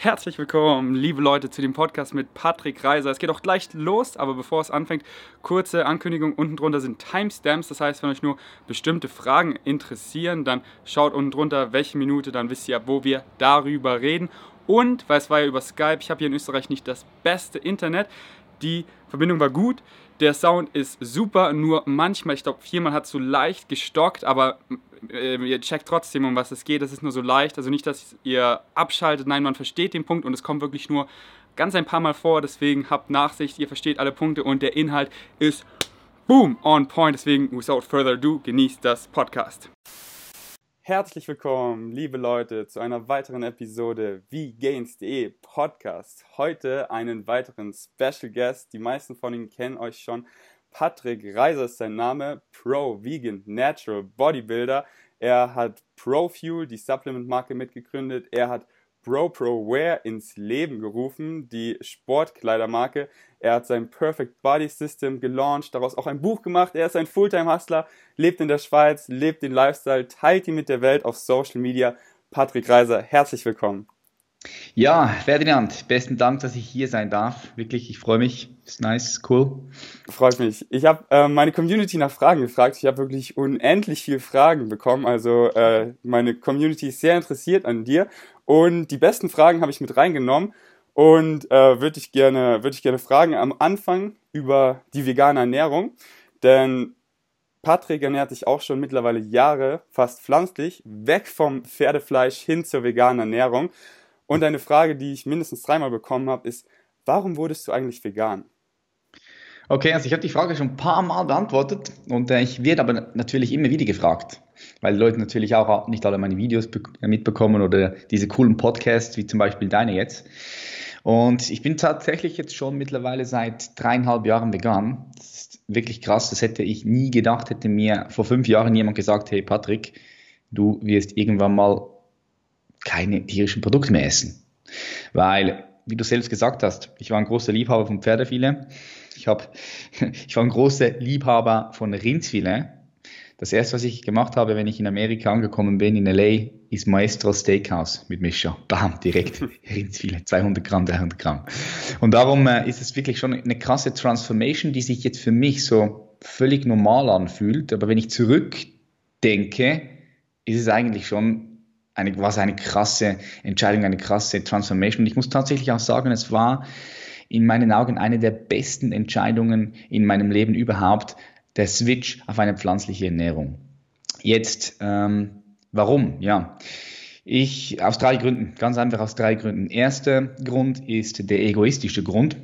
Herzlich willkommen, liebe Leute, zu dem Podcast mit Patrick Reiser. Es geht auch gleich los, aber bevor es anfängt, kurze Ankündigung. Unten drunter sind Timestamps, das heißt, wenn euch nur bestimmte Fragen interessieren, dann schaut unten drunter, welche Minute, dann wisst ihr, wo wir darüber reden. Und, weil es war ja über Skype, ich habe hier in Österreich nicht das beste Internet. Die Verbindung war gut, der Sound ist super, nur manchmal, ich glaube, viermal hat es so leicht gestockt, aber äh, ihr checkt trotzdem, um was es geht. Es ist nur so leicht. Also nicht, dass ihr abschaltet. Nein, man versteht den Punkt und es kommt wirklich nur ganz ein paar Mal vor. Deswegen habt Nachsicht, ihr versteht alle Punkte und der Inhalt ist boom on point. Deswegen, without further ado, genießt das Podcast. Herzlich willkommen, liebe Leute, zu einer weiteren Episode wie Gains.de Podcast. Heute einen weiteren Special Guest. Die meisten von Ihnen kennen euch schon. Patrick Reiser ist sein Name, Pro Vegan Natural Bodybuilder. Er hat ProFuel, die Supplement-Marke, mitgegründet. Er hat Bro Pro Wear ins Leben gerufen, die Sportkleidermarke. Er hat sein Perfect Body System gelauncht, daraus auch ein Buch gemacht. Er ist ein Fulltime-Hustler, lebt in der Schweiz, lebt den Lifestyle, teilt ihn mit der Welt auf Social Media. Patrick Reiser, herzlich willkommen. Ja, Ferdinand, besten Dank, dass ich hier sein darf. Wirklich, ich freue mich. Ist nice, cool. Freut mich. Ich habe äh, meine Community nach Fragen gefragt. Ich habe wirklich unendlich viele Fragen bekommen. Also äh, meine Community ist sehr interessiert an dir. Und die besten Fragen habe ich mit reingenommen. Und äh, würde ich würde ich gerne fragen am Anfang über die vegane Ernährung. Denn Patrick ernährt sich auch schon mittlerweile Jahre fast pflanzlich, weg vom Pferdefleisch hin zur veganen Ernährung. Und eine Frage, die ich mindestens dreimal bekommen habe, ist, warum wurdest du eigentlich vegan? Okay, also ich habe die Frage schon ein paar Mal beantwortet und äh, ich werde aber natürlich immer wieder gefragt, weil die Leute natürlich auch nicht alle meine Videos äh, mitbekommen oder diese coolen Podcasts, wie zum Beispiel deine jetzt. Und ich bin tatsächlich jetzt schon mittlerweile seit dreieinhalb Jahren vegan. Das ist wirklich krass, das hätte ich nie gedacht, hätte mir vor fünf Jahren jemand gesagt, hey Patrick, du wirst irgendwann mal keine tierischen Produkte mehr essen. Weil, wie du selbst gesagt hast, ich war ein großer Liebhaber von Pferdefilet. Ich, hab, ich war ein großer Liebhaber von Rindsfilet. Das erste, was ich gemacht habe, wenn ich in Amerika angekommen bin, in LA, ist Maestro Steakhouse mit Mischer. Bam, direkt Rindsfilet, 200 Gramm, 300 Gramm. Und darum äh, ist es wirklich schon eine krasse Transformation, die sich jetzt für mich so völlig normal anfühlt. Aber wenn ich zurückdenke, ist es eigentlich schon eine, was eine krasse Entscheidung, eine krasse Transformation. Und ich muss tatsächlich auch sagen, es war in meinen Augen eine der besten Entscheidungen in meinem Leben überhaupt, der Switch auf eine pflanzliche Ernährung. Jetzt, ähm, warum? Ja, ich aus drei Gründen, ganz einfach aus drei Gründen. Erster Grund ist der egoistische Grund,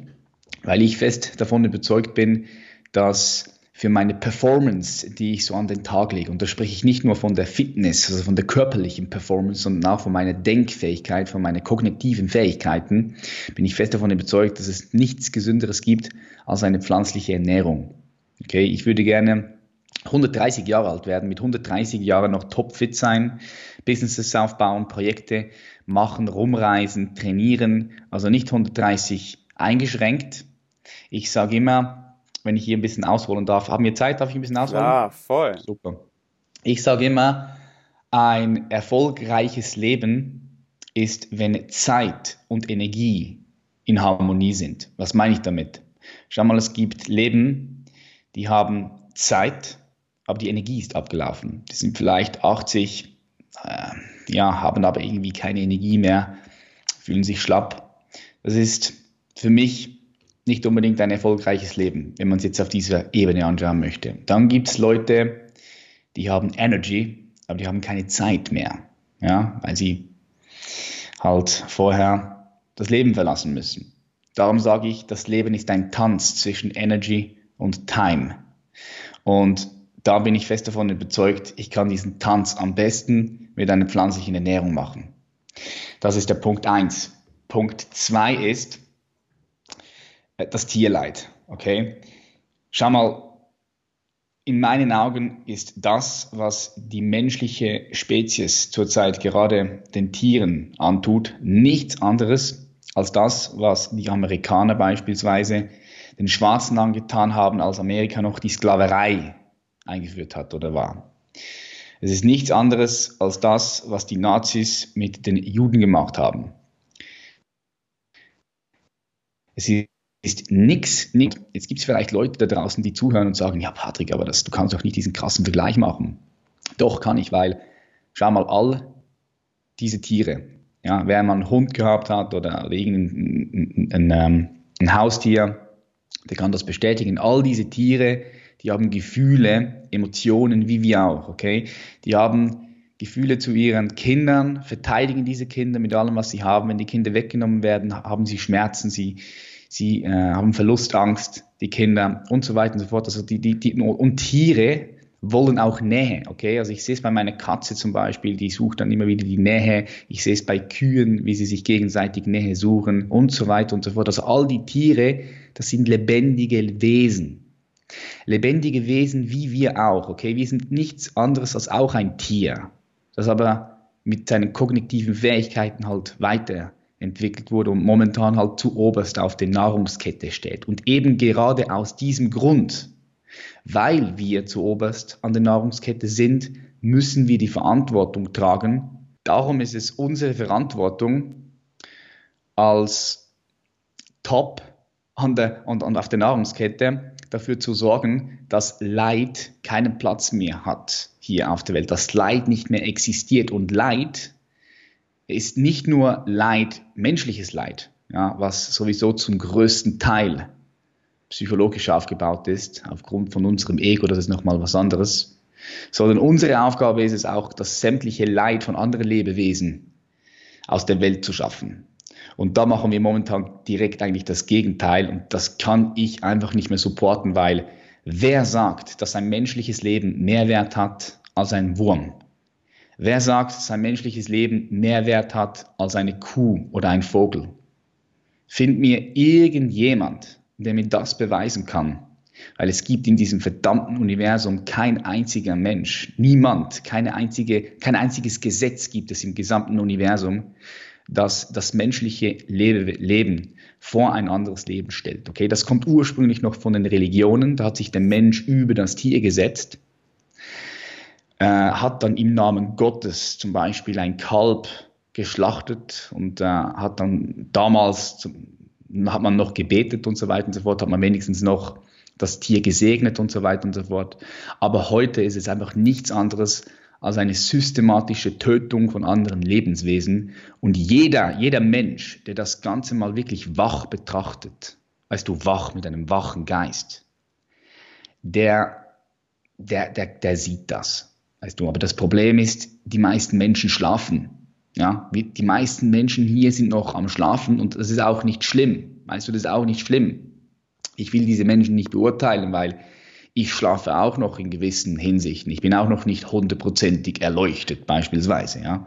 weil ich fest davon überzeugt bin, dass für meine Performance, die ich so an den Tag lege. Und da spreche ich nicht nur von der Fitness, also von der körperlichen Performance, sondern auch von meiner Denkfähigkeit, von meinen kognitiven Fähigkeiten. Bin ich fest davon überzeugt, dass es nichts Gesünderes gibt als eine pflanzliche Ernährung. Okay, ich würde gerne 130 Jahre alt werden, mit 130 Jahren noch topfit sein, Businesses aufbauen, Projekte machen, rumreisen, trainieren, also nicht 130 eingeschränkt. Ich sage immer, wenn ich hier ein bisschen ausholen darf. Haben wir Zeit? Darf ich ein bisschen ausholen? Ja, voll. Super. Ich sage immer, ein erfolgreiches Leben ist, wenn Zeit und Energie in Harmonie sind. Was meine ich damit? Schau mal, es gibt Leben, die haben Zeit, aber die Energie ist abgelaufen. Die sind vielleicht 80, äh, ja, haben aber irgendwie keine Energie mehr, fühlen sich schlapp. Das ist für mich nicht unbedingt ein erfolgreiches Leben, wenn man es jetzt auf dieser Ebene anschauen möchte. Dann gibt es Leute, die haben Energy, aber die haben keine Zeit mehr, ja, weil sie halt vorher das Leben verlassen müssen. Darum sage ich, das Leben ist ein Tanz zwischen Energy und Time. Und da bin ich fest davon überzeugt, ich kann diesen Tanz am besten mit einer pflanzlichen Ernährung machen. Das ist der Punkt eins. Punkt zwei ist, das Tierleid. Okay? Schau mal, in meinen Augen ist das, was die menschliche Spezies zurzeit gerade den Tieren antut, nichts anderes als das, was die Amerikaner beispielsweise den Schwarzen angetan haben, als Amerika noch die Sklaverei eingeführt hat oder war. Es ist nichts anderes als das, was die Nazis mit den Juden gemacht haben. Es ist nichts, nix. jetzt gibt es vielleicht Leute da draußen, die zuhören und sagen, ja Patrick, aber das, du kannst doch nicht diesen krassen Vergleich machen. Doch kann ich, weil schau mal, all diese Tiere, ja, wer mal einen Hund gehabt hat oder, irgendein ein, ein, ein Haustier, der kann das bestätigen. All diese Tiere, die haben Gefühle, Emotionen, wie wir auch, okay? Die haben Gefühle zu ihren Kindern, verteidigen diese Kinder mit allem, was sie haben. Wenn die Kinder weggenommen werden, haben sie Schmerzen, sie, sie äh, haben Verlustangst, die Kinder und so weiter und so fort. Also die, die, die, und Tiere wollen auch Nähe, okay? Also ich sehe es bei meiner Katze zum Beispiel, die sucht dann immer wieder die Nähe. Ich sehe es bei Kühen, wie sie sich gegenseitig Nähe suchen und so weiter und so fort. Also all die Tiere, das sind lebendige Wesen. Lebendige Wesen wie wir auch, okay? Wir sind nichts anderes als auch ein Tier, das aber mit seinen kognitiven Fähigkeiten halt weiterentwickelt wurde und momentan halt zu oberst auf der Nahrungskette steht. Und eben gerade aus diesem Grund, weil wir zu oberst an der Nahrungskette sind, müssen wir die Verantwortung tragen. Darum ist es unsere Verantwortung als Top an der, und, und auf der Nahrungskette dafür zu sorgen, dass Leid keinen Platz mehr hat hier auf der Welt, dass Leid nicht mehr existiert. Und Leid ist nicht nur Leid, menschliches Leid, ja, was sowieso zum größten Teil psychologisch aufgebaut ist, aufgrund von unserem Ego, das ist nochmal was anderes, sondern unsere Aufgabe ist es auch, das sämtliche Leid von anderen Lebewesen aus der Welt zu schaffen. Und da machen wir momentan direkt eigentlich das Gegenteil und das kann ich einfach nicht mehr supporten, weil wer sagt, dass ein menschliches Leben mehr Wert hat als ein Wurm? Wer sagt, dass ein menschliches Leben mehr Wert hat als eine Kuh oder ein Vogel? Find mir irgendjemand, der mir das beweisen kann. Weil es gibt in diesem verdammten Universum kein einziger Mensch, niemand, keine einzige, kein einziges Gesetz gibt es im gesamten Universum, das das menschliche Leben vor ein anderes Leben stellt. Okay, das kommt ursprünglich noch von den Religionen. Da hat sich der Mensch über das Tier gesetzt, äh, hat dann im Namen Gottes zum Beispiel ein Kalb geschlachtet und äh, hat dann damals hat man noch gebetet und so weiter und so fort, hat man wenigstens noch das Tier gesegnet und so weiter und so fort. Aber heute ist es einfach nichts anderes als eine systematische Tötung von anderen Lebenswesen. Und jeder, jeder Mensch, der das Ganze mal wirklich wach betrachtet, weißt du, wach mit einem wachen Geist, der, der, der, der sieht das. Weißt du, aber das Problem ist, die meisten Menschen schlafen. Ja, die meisten Menschen hier sind noch am Schlafen und das ist auch nicht schlimm. Weißt du, das ist auch nicht schlimm. Ich will diese Menschen nicht beurteilen, weil ich schlafe auch noch in gewissen Hinsichten. Ich bin auch noch nicht hundertprozentig erleuchtet beispielsweise. Ja.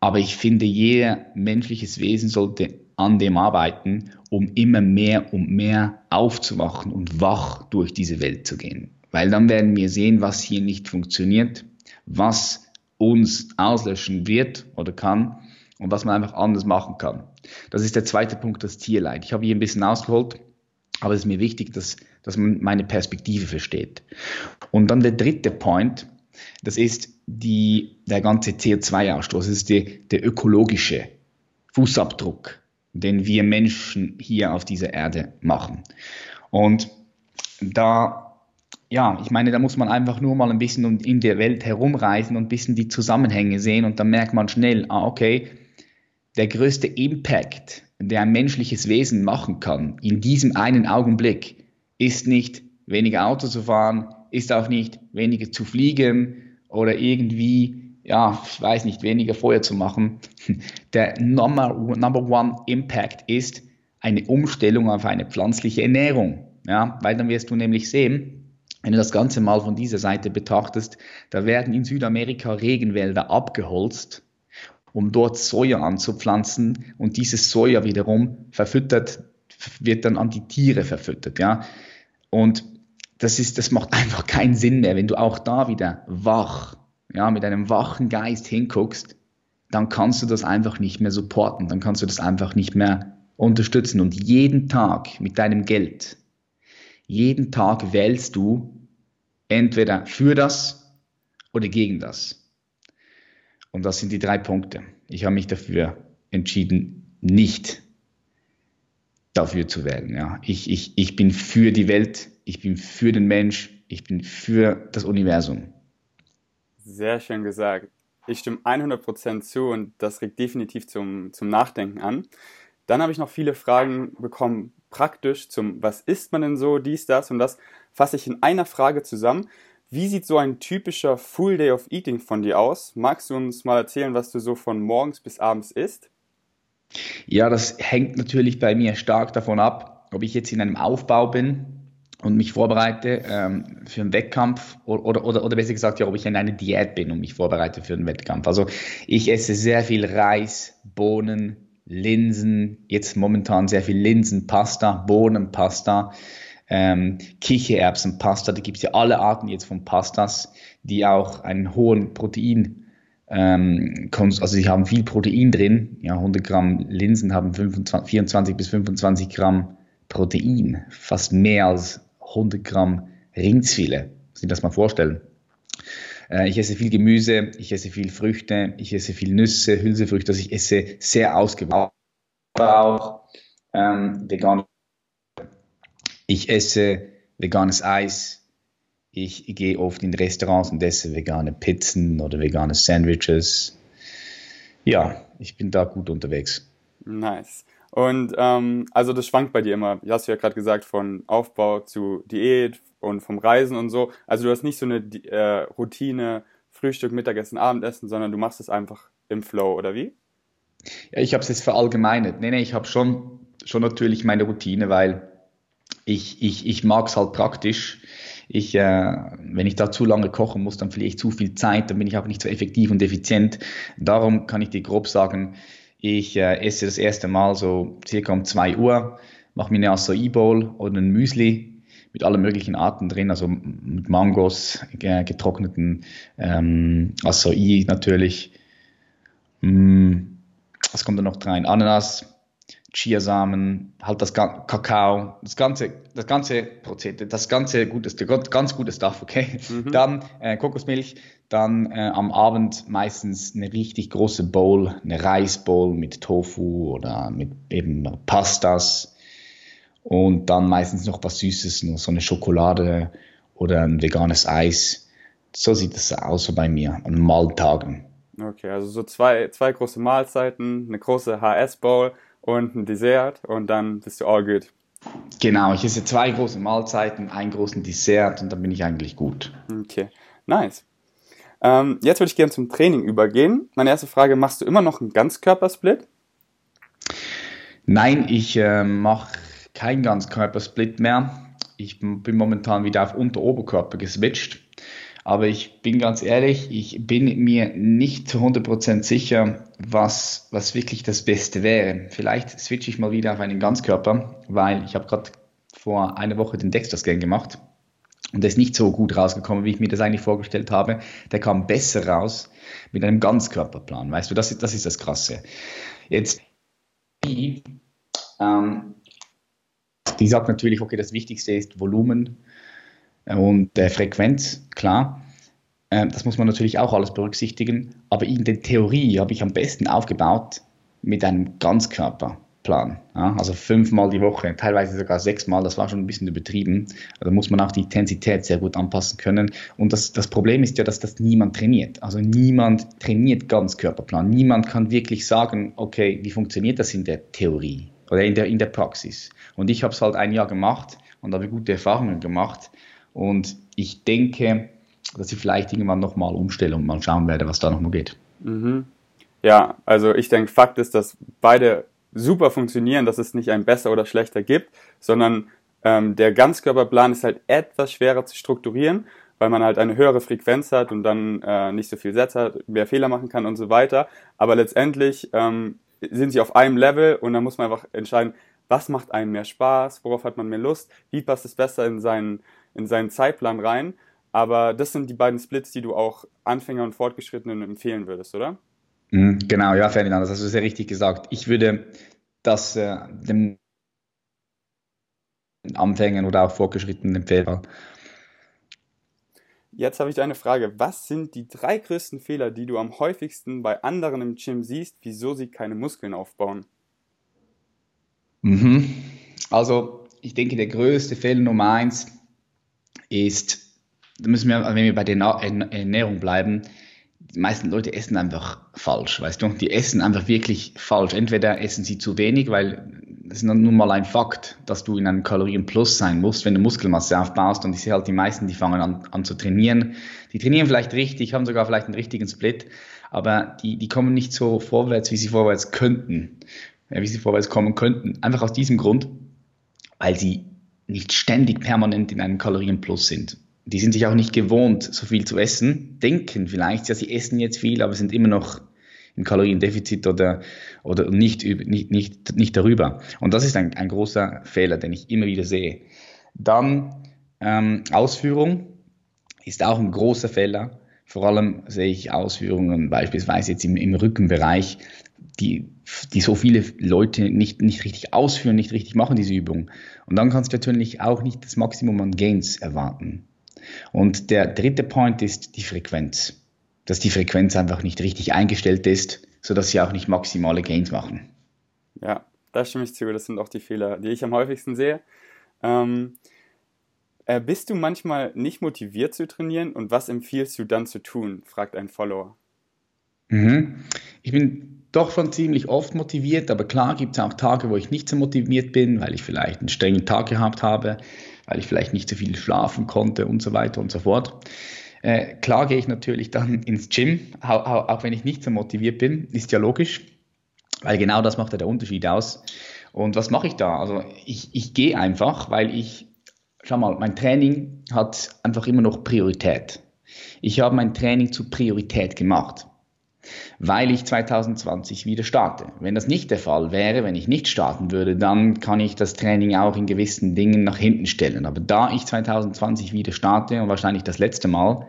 Aber ich finde, jeder menschliches Wesen sollte an dem arbeiten, um immer mehr und mehr aufzuwachen und wach durch diese Welt zu gehen. Weil dann werden wir sehen, was hier nicht funktioniert, was uns auslöschen wird oder kann und was man einfach anders machen kann. Das ist der zweite Punkt, das Tierleid. Ich habe hier ein bisschen ausgeholt, aber es ist mir wichtig, dass dass man meine Perspektive versteht. Und dann der dritte Point, das ist die, der ganze CO2-Ausstoß, das ist die, der ökologische Fußabdruck, den wir Menschen hier auf dieser Erde machen. Und da, ja, ich meine, da muss man einfach nur mal ein bisschen in der Welt herumreisen und ein bisschen die Zusammenhänge sehen und dann merkt man schnell, ah, okay, der größte Impact, der ein menschliches Wesen machen kann, in diesem einen Augenblick, ist nicht weniger Auto zu fahren, ist auch nicht weniger zu fliegen oder irgendwie, ja, ich weiß nicht, weniger Feuer zu machen. Der Number, number One Impact ist eine Umstellung auf eine pflanzliche Ernährung. Ja, weil dann wirst du nämlich sehen, wenn du das Ganze mal von dieser Seite betrachtest, da werden in Südamerika Regenwälder abgeholzt, um dort Soja anzupflanzen und dieses Soja wiederum verfüttert wird dann an die Tiere verfüttert. Ja? Und das, ist, das macht einfach keinen Sinn mehr, wenn du auch da wieder wach, ja, mit einem wachen Geist hinguckst, dann kannst du das einfach nicht mehr supporten, dann kannst du das einfach nicht mehr unterstützen. Und jeden Tag mit deinem Geld, jeden Tag wählst du entweder für das oder gegen das. Und das sind die drei Punkte. Ich habe mich dafür entschieden, nicht dafür zu wählen. Ja. Ich, ich, ich bin für die Welt, ich bin für den Mensch, ich bin für das Universum. Sehr schön gesagt. Ich stimme 100% zu und das regt definitiv zum, zum Nachdenken an. Dann habe ich noch viele Fragen bekommen, praktisch zum, was isst man denn so, dies, das und das, fasse ich in einer Frage zusammen. Wie sieht so ein typischer Full Day of Eating von dir aus? Magst du uns mal erzählen, was du so von morgens bis abends isst? Ja, das hängt natürlich bei mir stark davon ab, ob ich jetzt in einem Aufbau bin und mich vorbereite ähm, für einen Wettkampf oder, oder, oder besser gesagt, ja, ob ich in einer Diät bin und mich vorbereite für einen Wettkampf. Also ich esse sehr viel Reis, Bohnen, Linsen, jetzt momentan sehr viel Linsenpasta, Bohnenpasta, ähm, Kichererbsenpasta, da gibt es ja alle Arten jetzt von Pastas, die auch einen hohen Protein ähm, also sie haben viel Protein drin. Ja, 100 Gramm Linsen haben 25, 24 bis 25 Gramm Protein, fast mehr als 100 Gramm Rindsfilet. Muss ich das mal vorstellen. Äh, ich esse viel Gemüse, ich esse viel Früchte, ich esse viel Nüsse, Hülsefrüchte. Also ich esse sehr ausgewogen. Aber auch ähm, vegan. Ich esse veganes Eis, ich gehe oft in Restaurants und esse vegane Pizzen oder vegane Sandwiches. Ja, ich bin da gut unterwegs. Nice. Und ähm, also das schwankt bei dir immer. Du hast ja gerade gesagt, von Aufbau zu Diät und vom Reisen und so. Also du hast nicht so eine äh, Routine, Frühstück, Mittagessen, Abendessen, sondern du machst es einfach im Flow, oder wie? Ja, ich habe es jetzt verallgemeinert. Nee, nee, ich habe schon, schon natürlich meine Routine, weil ich, ich, ich mag es halt praktisch ich, äh, wenn ich da zu lange kochen muss, dann verliere ich zu viel Zeit, dann bin ich auch nicht so effektiv und effizient. Darum kann ich dir grob sagen, ich äh, esse das erste Mal so circa um 2 Uhr, mache mir eine Acai Bowl oder ein Müsli mit allen möglichen Arten drin, also mit Mangos, getrockneten ähm, Acai natürlich. Mm, was kommt da noch rein? Ananas, Chiasamen, halt das Kakao, das ganze, das ganze Prozedere, das ganze gutes, ganz gutes Stuff, okay. Mhm. Dann äh, Kokosmilch, dann äh, am Abend meistens eine richtig große Bowl, eine Reisbowl mit Tofu oder mit eben Pastas und dann meistens noch was Süßes, noch so eine Schokolade oder ein veganes Eis. So sieht es aus bei mir an Mahltagen. Okay, also so zwei, zwei große Mahlzeiten, eine große HS-Bowl und ein Dessert und dann bist du all good. Genau, ich esse zwei große Mahlzeiten, einen großen Dessert und dann bin ich eigentlich gut. Okay, nice. Ähm, jetzt würde ich gerne zum Training übergehen. Meine erste Frage, machst du immer noch einen Ganzkörpersplit? Nein, ich äh, mache keinen Ganzkörpersplit mehr. Ich bin momentan wieder auf Unter-Oberkörper geswitcht. Aber ich bin ganz ehrlich, ich bin mir nicht zu 100% sicher, was, was wirklich das Beste wäre. Vielleicht switche ich mal wieder auf einen Ganzkörper, weil ich habe gerade vor einer Woche den Dexter-Scan gemacht und der ist nicht so gut rausgekommen, wie ich mir das eigentlich vorgestellt habe. Der kam besser raus mit einem Ganzkörperplan. Weißt du, das ist das, ist das Krasse. Jetzt, die, ähm, die sagt natürlich, okay, das Wichtigste ist Volumen und äh, Frequenz, klar. Äh, das muss man natürlich auch alles berücksichtigen. Aber in der Theorie habe ich am besten aufgebaut mit einem Ganzkörperplan. Ja? Also fünfmal die Woche, teilweise sogar sechsmal, das war schon ein bisschen übertrieben. Da muss man auch die Intensität sehr gut anpassen können. Und das, das Problem ist ja, dass das niemand trainiert. Also niemand trainiert Ganzkörperplan. Niemand kann wirklich sagen, okay, wie funktioniert das in der Theorie oder in der, in der Praxis. Und ich habe es halt ein Jahr gemacht und habe gute Erfahrungen gemacht. Und ich denke, dass ich vielleicht irgendwann nochmal umstelle und mal schauen werde, was da nochmal geht. Mhm. Ja, also ich denke, Fakt ist, dass beide super funktionieren, dass es nicht ein besser oder schlechter gibt, sondern ähm, der Ganzkörperplan ist halt etwas schwerer zu strukturieren, weil man halt eine höhere Frequenz hat und dann äh, nicht so viel Sätze hat, mehr Fehler machen kann und so weiter. Aber letztendlich ähm, sind sie auf einem Level und dann muss man einfach entscheiden, was macht einem mehr Spaß, worauf hat man mehr Lust, wie passt es besser in seinen in seinen Zeitplan rein. Aber das sind die beiden Splits, die du auch Anfänger und Fortgeschrittenen empfehlen würdest, oder? Mhm, genau, ja, Ferdinand, das hast du sehr richtig gesagt. Ich würde das äh, dem Anfängern oder auch Fortgeschrittenen empfehlen. Jetzt habe ich eine Frage. Was sind die drei größten Fehler, die du am häufigsten bei anderen im Gym siehst, wieso sie keine Muskeln aufbauen? Mhm. Also, ich denke, der größte Fehler Nummer eins ist, da müssen wir, wenn wir bei der Ernährung bleiben, die meisten Leute essen einfach falsch, weißt du? Die essen einfach wirklich falsch. Entweder essen sie zu wenig, weil es ist nun mal ein Fakt, dass du in einem Kalorienplus sein musst, wenn du Muskelmasse aufbaust. Und ich sehe halt die meisten, die fangen an, an zu trainieren. Die trainieren vielleicht richtig, haben sogar vielleicht einen richtigen Split, aber die, die kommen nicht so vorwärts, wie sie vorwärts könnten, wie sie vorwärts kommen könnten. Einfach aus diesem Grund, weil sie nicht ständig permanent in einem Kalorienplus sind die sind sich auch nicht gewohnt, so viel zu essen, denken vielleicht, ja, sie essen jetzt viel, aber sind immer noch im Kaloriendefizit oder, oder nicht, nicht, nicht, nicht darüber. Und das ist ein, ein großer Fehler, den ich immer wieder sehe. Dann ähm, Ausführung ist auch ein großer Fehler. Vor allem sehe ich Ausführungen beispielsweise jetzt im, im Rückenbereich, die, die so viele Leute nicht, nicht richtig ausführen, nicht richtig machen, diese Übung. Und dann kannst du natürlich auch nicht das Maximum an Gains erwarten. Und der dritte Point ist die Frequenz. Dass die Frequenz einfach nicht richtig eingestellt ist, sodass sie auch nicht maximale Gains machen. Ja, da stimme ich zu. Das sind auch die Fehler, die ich am häufigsten sehe. Ähm, äh, bist du manchmal nicht motiviert zu trainieren und was empfiehlst du dann zu tun? fragt ein Follower. Mhm. Ich bin doch schon ziemlich oft motiviert, aber klar gibt es auch Tage, wo ich nicht so motiviert bin, weil ich vielleicht einen strengen Tag gehabt habe weil ich vielleicht nicht so viel schlafen konnte und so weiter und so fort. Äh, klar gehe ich natürlich dann ins Gym, auch, auch, wenn ich nicht so motiviert bin, ist ja logisch, weil genau das macht ja der Unterschied aus. Und was mache ich da? Also ich, ich gehe einfach, weil ich, schau mal, mein Training hat einfach immer noch Priorität. Ich habe mein Training zu Priorität gemacht weil ich 2020 wieder starte. Wenn das nicht der Fall wäre, wenn ich nicht starten würde, dann kann ich das Training auch in gewissen Dingen nach hinten stellen. Aber da ich 2020 wieder starte und wahrscheinlich das letzte Mal,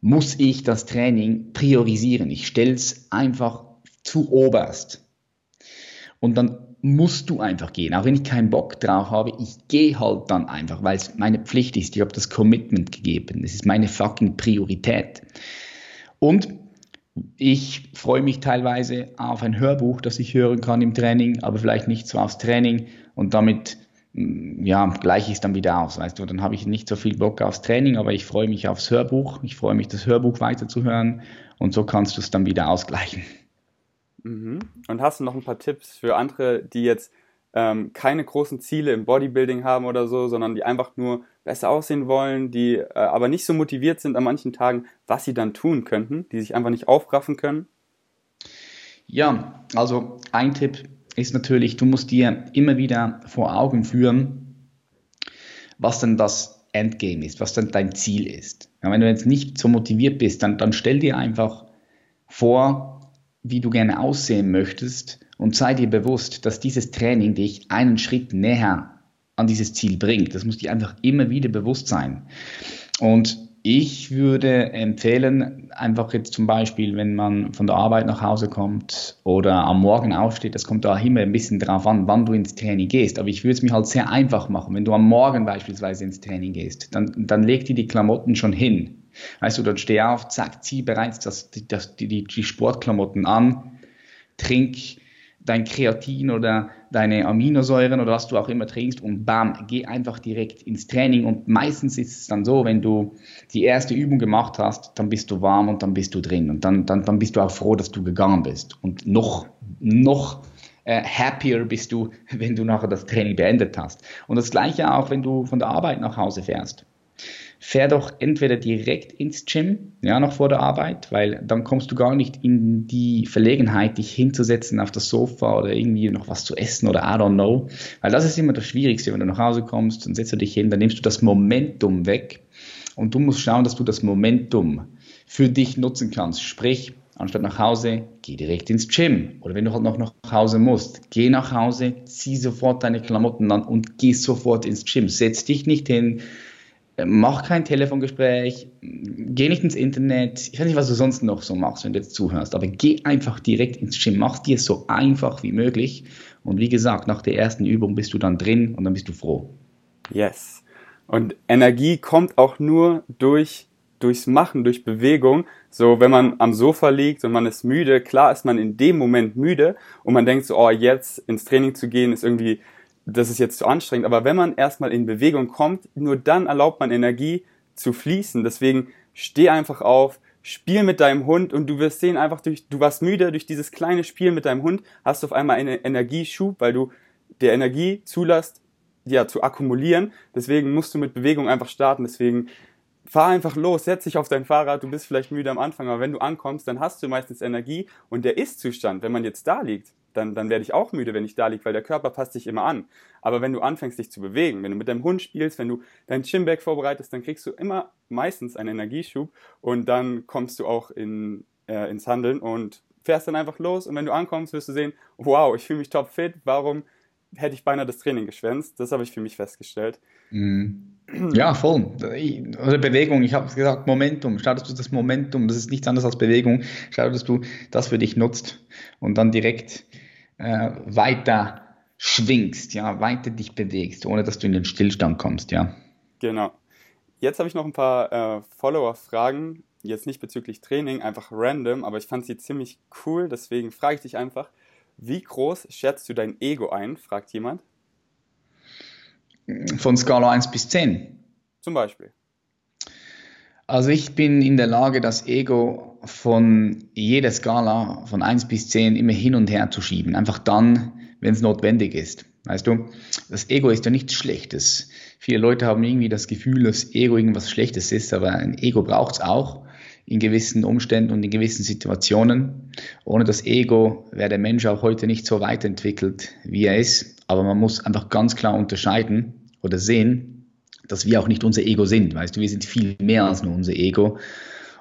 muss ich das Training priorisieren. Ich stelle es einfach zu oberst. Und dann musst du einfach gehen. Auch wenn ich keinen Bock drauf habe, ich gehe halt dann einfach, weil es meine Pflicht ist. Ich habe das Commitment gegeben. Es ist meine fucking Priorität. Und ich freue mich teilweise auf ein Hörbuch, das ich hören kann im Training, aber vielleicht nicht so aufs Training und damit mm, ja, gleiche ich es dann wieder aus, weißt du, dann habe ich nicht so viel Bock aufs Training, aber ich freue mich aufs Hörbuch, ich freue mich, das Hörbuch weiterzuhören und so kannst du es dann wieder ausgleichen. Mhm. Und hast du noch ein paar Tipps für andere, die jetzt ähm, keine großen Ziele im Bodybuilding haben oder so, sondern die einfach nur besser aussehen wollen, die äh, aber nicht so motiviert sind an manchen Tagen, was sie dann tun könnten, die sich einfach nicht aufraffen können? Ja, also ein Tipp ist natürlich, du musst dir immer wieder vor Augen führen, was denn das Endgame ist, was denn dein Ziel ist. Ja, wenn du jetzt nicht so motiviert bist, dann, dann stell dir einfach vor, wie du gerne aussehen möchtest und sei dir bewusst, dass dieses Training dich einen Schritt näher an dieses Ziel bringt. Das muss dir einfach immer wieder bewusst sein. Und ich würde empfehlen, einfach jetzt zum Beispiel, wenn man von der Arbeit nach Hause kommt oder am Morgen aufsteht, das kommt da immer ein bisschen drauf an, wann du ins Training gehst. Aber ich würde es mir halt sehr einfach machen. Wenn du am Morgen beispielsweise ins Training gehst, dann, dann leg dir die Klamotten schon hin. Weißt du, dann steh auf, zack, zieh bereits das, das, die, die Sportklamotten an, trink dein Kreatin oder deine Aminosäuren oder was du auch immer trinkst und bam, geh einfach direkt ins Training. Und meistens ist es dann so, wenn du die erste Übung gemacht hast, dann bist du warm und dann bist du drin. Und dann, dann, dann bist du auch froh, dass du gegangen bist. Und noch, noch äh, happier bist du, wenn du nachher das Training beendet hast. Und das gleiche auch, wenn du von der Arbeit nach Hause fährst fähr doch entweder direkt ins Gym, ja, noch vor der Arbeit, weil dann kommst du gar nicht in die Verlegenheit, dich hinzusetzen auf das Sofa oder irgendwie noch was zu essen oder I don't know. Weil das ist immer das Schwierigste, wenn du nach Hause kommst, dann setzt du dich hin, dann nimmst du das Momentum weg und du musst schauen, dass du das Momentum für dich nutzen kannst. Sprich, anstatt nach Hause, geh direkt ins Gym. Oder wenn du halt noch nach Hause musst, geh nach Hause, zieh sofort deine Klamotten an und geh sofort ins Gym. Setz dich nicht hin, mach kein Telefongespräch, geh nicht ins Internet, ich weiß nicht, was du sonst noch so machst, wenn du jetzt zuhörst, aber geh einfach direkt ins Gym, mach dir so einfach wie möglich und wie gesagt, nach der ersten Übung bist du dann drin und dann bist du froh. Yes. Und Energie kommt auch nur durch durchs Machen, durch Bewegung. So, wenn man am Sofa liegt und man ist müde, klar ist man in dem Moment müde und man denkt so, oh, jetzt ins Training zu gehen ist irgendwie das ist jetzt zu anstrengend, aber wenn man erstmal in Bewegung kommt, nur dann erlaubt man Energie zu fließen. Deswegen steh einfach auf, spiel mit deinem Hund und du wirst sehen, einfach durch, du warst müde, durch dieses kleine Spiel mit deinem Hund hast du auf einmal einen Energieschub, weil du der Energie zulässt, ja, zu akkumulieren. Deswegen musst du mit Bewegung einfach starten. Deswegen fahr einfach los, setz dich auf dein Fahrrad, du bist vielleicht müde am Anfang, aber wenn du ankommst, dann hast du meistens Energie und der Ist-Zustand, wenn man jetzt da liegt, dann, dann werde ich auch müde, wenn ich da liege, weil der Körper passt sich immer an. Aber wenn du anfängst, dich zu bewegen, wenn du mit deinem Hund spielst, wenn du dein Chimbag vorbereitest, dann kriegst du immer meistens einen Energieschub und dann kommst du auch in, äh, ins Handeln und fährst dann einfach los und wenn du ankommst, wirst du sehen, wow, ich fühle mich top fit, warum hätte ich beinahe das Training geschwänzt? Das habe ich für mich festgestellt. Mhm. Ja, voll. Oder Bewegung, ich habe gesagt, Momentum. Schau, dass du das Momentum, das ist nichts anderes als Bewegung. Schau, dass du das für dich nutzt und dann direkt äh, weiter schwingst, ja, weiter dich bewegst, ohne dass du in den Stillstand kommst, ja. Genau. Jetzt habe ich noch ein paar äh, Follower-Fragen, jetzt nicht bezüglich Training, einfach random, aber ich fand sie ziemlich cool, deswegen frage ich dich einfach, wie groß schätzt du dein Ego ein, fragt jemand. Von Skala 1 bis 10. Zum Beispiel. Also ich bin in der Lage, das Ego von jeder Skala von 1 bis 10 immer hin und her zu schieben. Einfach dann, wenn es notwendig ist. Weißt du, das Ego ist ja nichts Schlechtes. Viele Leute haben irgendwie das Gefühl, dass Ego irgendwas Schlechtes ist, aber ein Ego braucht es auch in gewissen Umständen und in gewissen Situationen. Ohne das Ego wäre der Mensch auch heute nicht so weiterentwickelt, wie er ist. Aber man muss einfach ganz klar unterscheiden oder sehen, dass wir auch nicht unser Ego sind. Weißt du, wir sind viel mehr als nur unser Ego.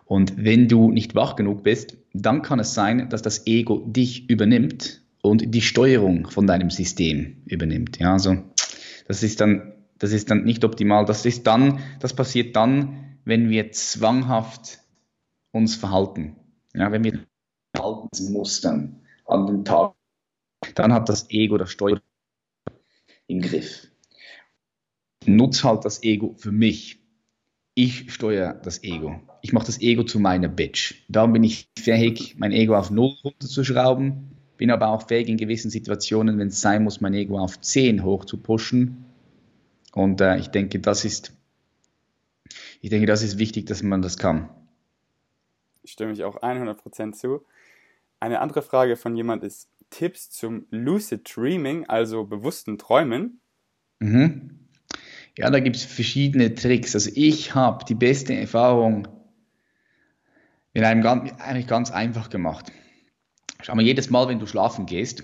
Und wenn du nicht wach genug bist, dann kann es sein, dass das Ego dich übernimmt und die Steuerung von deinem System übernimmt. Ja, also das ist dann, das ist dann nicht optimal. Das ist dann, das passiert dann, wenn wir zwanghaft uns verhalten. Ja, wenn wir Verhaltensmustern an den Tag, dann hat das Ego das Steuer im Griff. Nutz halt das Ego für mich. Ich steuere das Ego. Ich mache das Ego zu meiner Bitch. Darum bin ich fähig, mein Ego auf Null runterzuschrauben, bin aber auch fähig in gewissen Situationen, wenn es sein muss, mein Ego auf 10 hoch zu pushen. Und äh, ich denke, das ist, ich denke, das ist wichtig, dass man das kann stimme ich auch 100% zu. Eine andere Frage von jemand ist Tipps zum Lucid Dreaming, also bewussten Träumen. Mhm. Ja, da gibt es verschiedene Tricks. Also ich habe die beste Erfahrung in einem ganz, eigentlich ganz einfach gemacht. Schau mal, jedes Mal, wenn du schlafen gehst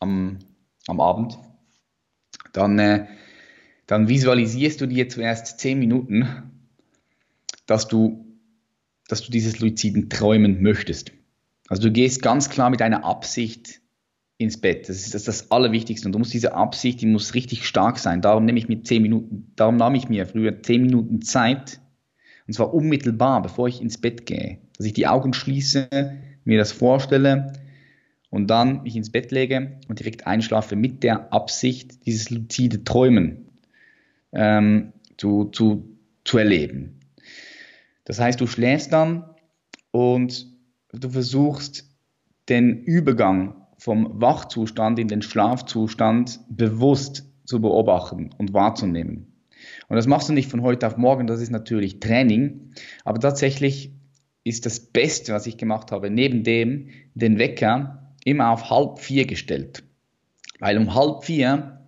am, am Abend, dann, äh, dann visualisierst du dir zuerst 10 Minuten, dass du dass du dieses luziden Träumen möchtest. Also du gehst ganz klar mit einer Absicht ins Bett. Das ist das, das Allerwichtigste. Und du musst diese Absicht, die muss richtig stark sein. Darum nehme ich mir zehn Minuten, darum nahm ich mir früher zehn Minuten Zeit. Und zwar unmittelbar, bevor ich ins Bett gehe. Dass ich die Augen schließe, mir das vorstelle und dann mich ins Bett lege und direkt einschlafe mit der Absicht, dieses luzide Träumen ähm, zu, zu, zu erleben. Das heißt, du schläfst dann und du versuchst den Übergang vom Wachzustand in den Schlafzustand bewusst zu beobachten und wahrzunehmen. Und das machst du nicht von heute auf morgen, das ist natürlich Training, aber tatsächlich ist das Beste, was ich gemacht habe, neben dem den Wecker immer auf halb vier gestellt. Weil um halb vier,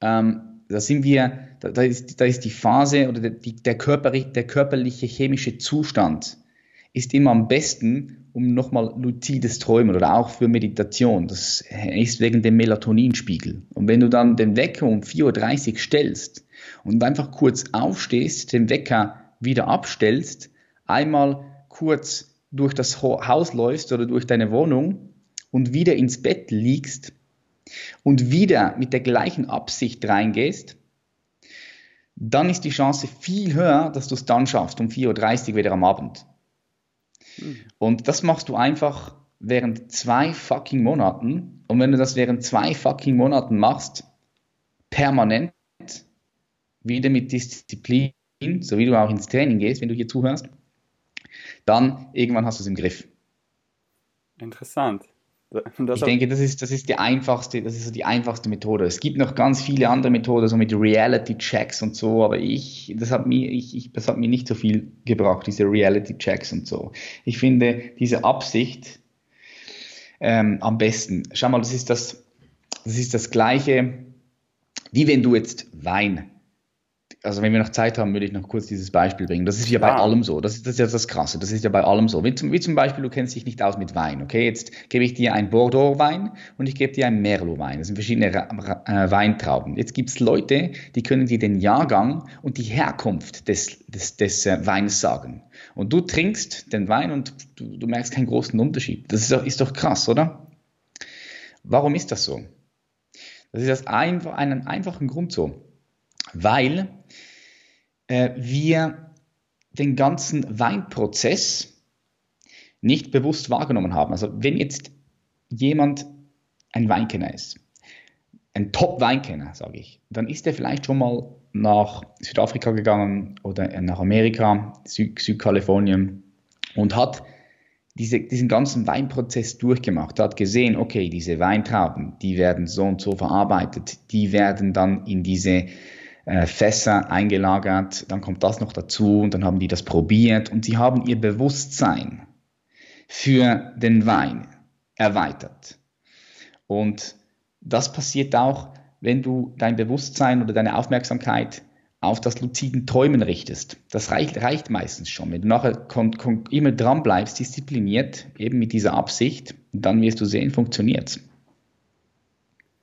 ähm, da sind wir da, da, ist, da ist die Phase oder der, der, Körper, der körperliche chemische Zustand ist immer am besten, um nochmal luzides Träumen oder auch für Meditation. Das ist wegen dem Melatoninspiegel. Und wenn du dann den Wecker um 4.30 Uhr stellst und einfach kurz aufstehst, den Wecker wieder abstellst, einmal kurz durch das Haus läufst oder durch deine Wohnung und wieder ins Bett liegst und wieder mit der gleichen Absicht reingehst, dann ist die Chance viel höher, dass du es dann schaffst, um 4.30 Uhr wieder am Abend. Mhm. Und das machst du einfach während zwei fucking Monaten. Und wenn du das während zwei fucking Monaten machst, permanent, wieder mit Disziplin, so wie du auch ins Training gehst, wenn du hier zuhörst, dann irgendwann hast du es im Griff. Interessant. Ich denke, das ist, das ist die einfachste, das ist so die einfachste Methode. Es gibt noch ganz viele andere Methoden, so mit Reality-Checks und so, aber ich, das hat mir, ich, ich, das hat mir nicht so viel gebracht, diese Reality-Checks und so. Ich finde diese Absicht ähm, am besten. Schau mal, das ist das, das ist das Gleiche, wie wenn du jetzt Wein also wenn wir noch Zeit haben, würde ich noch kurz dieses Beispiel bringen. Das ist ja bei allem so. Das ist, das ist ja das Krasse. Das ist ja bei allem so. Wie zum, wie zum Beispiel, du kennst dich nicht aus mit Wein. Okay, jetzt gebe ich dir ein Bordeaux-Wein und ich gebe dir ein Merlot-Wein. Das sind verschiedene äh, Weintrauben. Jetzt gibt es Leute, die können dir den Jahrgang und die Herkunft des, des, des äh, Weines sagen. Und du trinkst den Wein und du, du merkst keinen großen Unterschied. Das ist doch, ist doch krass, oder? Warum ist das so? Das ist aus ein, einem einfachen Grund so weil wir den ganzen Weinprozess nicht bewusst wahrgenommen haben. Also wenn jetzt jemand ein Weinkenner ist, ein Top-Weinkenner, sage ich, dann ist er vielleicht schon mal nach Südafrika gegangen oder nach Amerika, Süd Südkalifornien und hat diese, diesen ganzen Weinprozess durchgemacht, hat gesehen, okay, diese Weintrauben, die werden so und so verarbeitet, die werden dann in diese äh, Fässer eingelagert, dann kommt das noch dazu und dann haben die das probiert und sie haben ihr Bewusstsein für den Wein erweitert. Und das passiert auch, wenn du dein Bewusstsein oder deine Aufmerksamkeit auf das luziden Träumen richtest. Das reicht, reicht meistens schon. Wenn du nachher immer dran bleibst, diszipliniert, eben mit dieser Absicht, dann wirst du sehen, funktioniert es.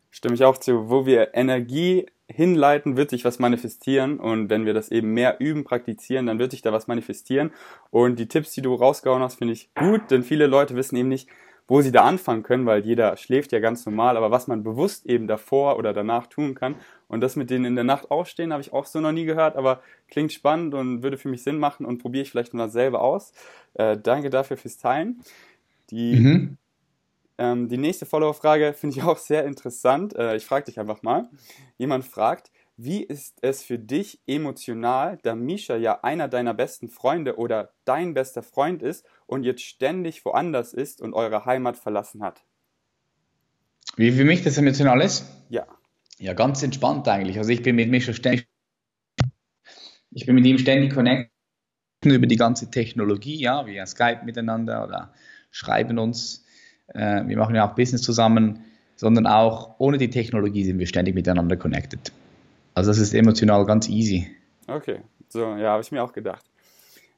Stimme ich auch zu. Wo wir Energie hinleiten, wird sich was manifestieren und wenn wir das eben mehr üben, praktizieren, dann wird sich da was manifestieren und die Tipps, die du rausgehauen hast, finde ich gut, denn viele Leute wissen eben nicht, wo sie da anfangen können, weil jeder schläft ja ganz normal, aber was man bewusst eben davor oder danach tun kann und das mit denen in der Nacht aufstehen, habe ich auch so noch nie gehört, aber klingt spannend und würde für mich Sinn machen und probiere ich vielleicht mal selber aus. Äh, danke dafür fürs Teilen. Die mhm. Ähm, die nächste Follower-Frage finde ich auch sehr interessant. Äh, ich frage dich einfach mal. Jemand fragt, wie ist es für dich emotional, da Misha ja einer deiner besten Freunde oder dein bester Freund ist und jetzt ständig woanders ist und eure Heimat verlassen hat? Wie für mich das emotional ist? Ja. Ja, ganz entspannt eigentlich. Also ich bin mit Misha ständig, ich bin mit ihm ständig connected über die ganze Technologie, ja, via Skype miteinander oder schreiben uns äh, wir machen ja auch Business zusammen, sondern auch ohne die Technologie sind wir ständig miteinander connected. Also das ist emotional ganz easy. Okay, so, ja, habe ich mir auch gedacht.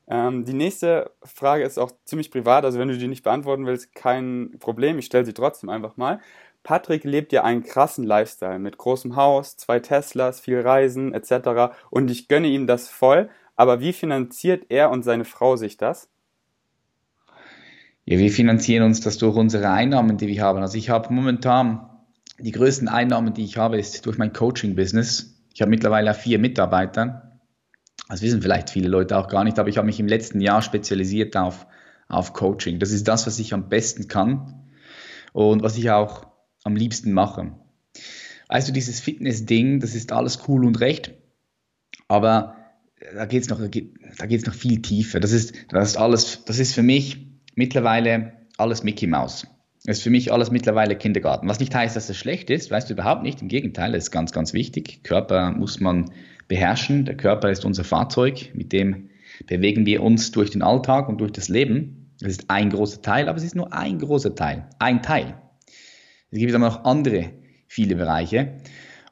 Ähm, die nächste Frage ist auch ziemlich privat, also wenn du die nicht beantworten willst, kein Problem, ich stelle sie trotzdem einfach mal. Patrick lebt ja einen krassen Lifestyle mit großem Haus, zwei Teslas, viel Reisen etc. Und ich gönne ihm das voll. Aber wie finanziert er und seine Frau sich das? Ja, wir finanzieren uns das durch unsere Einnahmen, die wir haben. Also ich habe momentan die größten Einnahmen, die ich habe, ist durch mein Coaching-Business. Ich habe mittlerweile vier Mitarbeiter. Das wissen vielleicht viele Leute auch gar nicht, aber ich habe mich im letzten Jahr spezialisiert auf, auf Coaching. Das ist das, was ich am besten kann und was ich auch am liebsten mache. Also dieses Fitness-Ding, das ist alles cool und recht, aber da geht es noch, da geht's noch viel tiefer. Das ist, das ist alles, das ist für mich mittlerweile alles Mickey Mouse. Das ist für mich alles mittlerweile Kindergarten. Was nicht heißt, dass es schlecht ist, weißt du überhaupt nicht. Im Gegenteil, das ist ganz, ganz wichtig. Körper muss man beherrschen. Der Körper ist unser Fahrzeug, mit dem bewegen wir uns durch den Alltag und durch das Leben. Das ist ein großer Teil, aber es ist nur ein großer Teil, ein Teil. Es gibt aber noch andere viele Bereiche.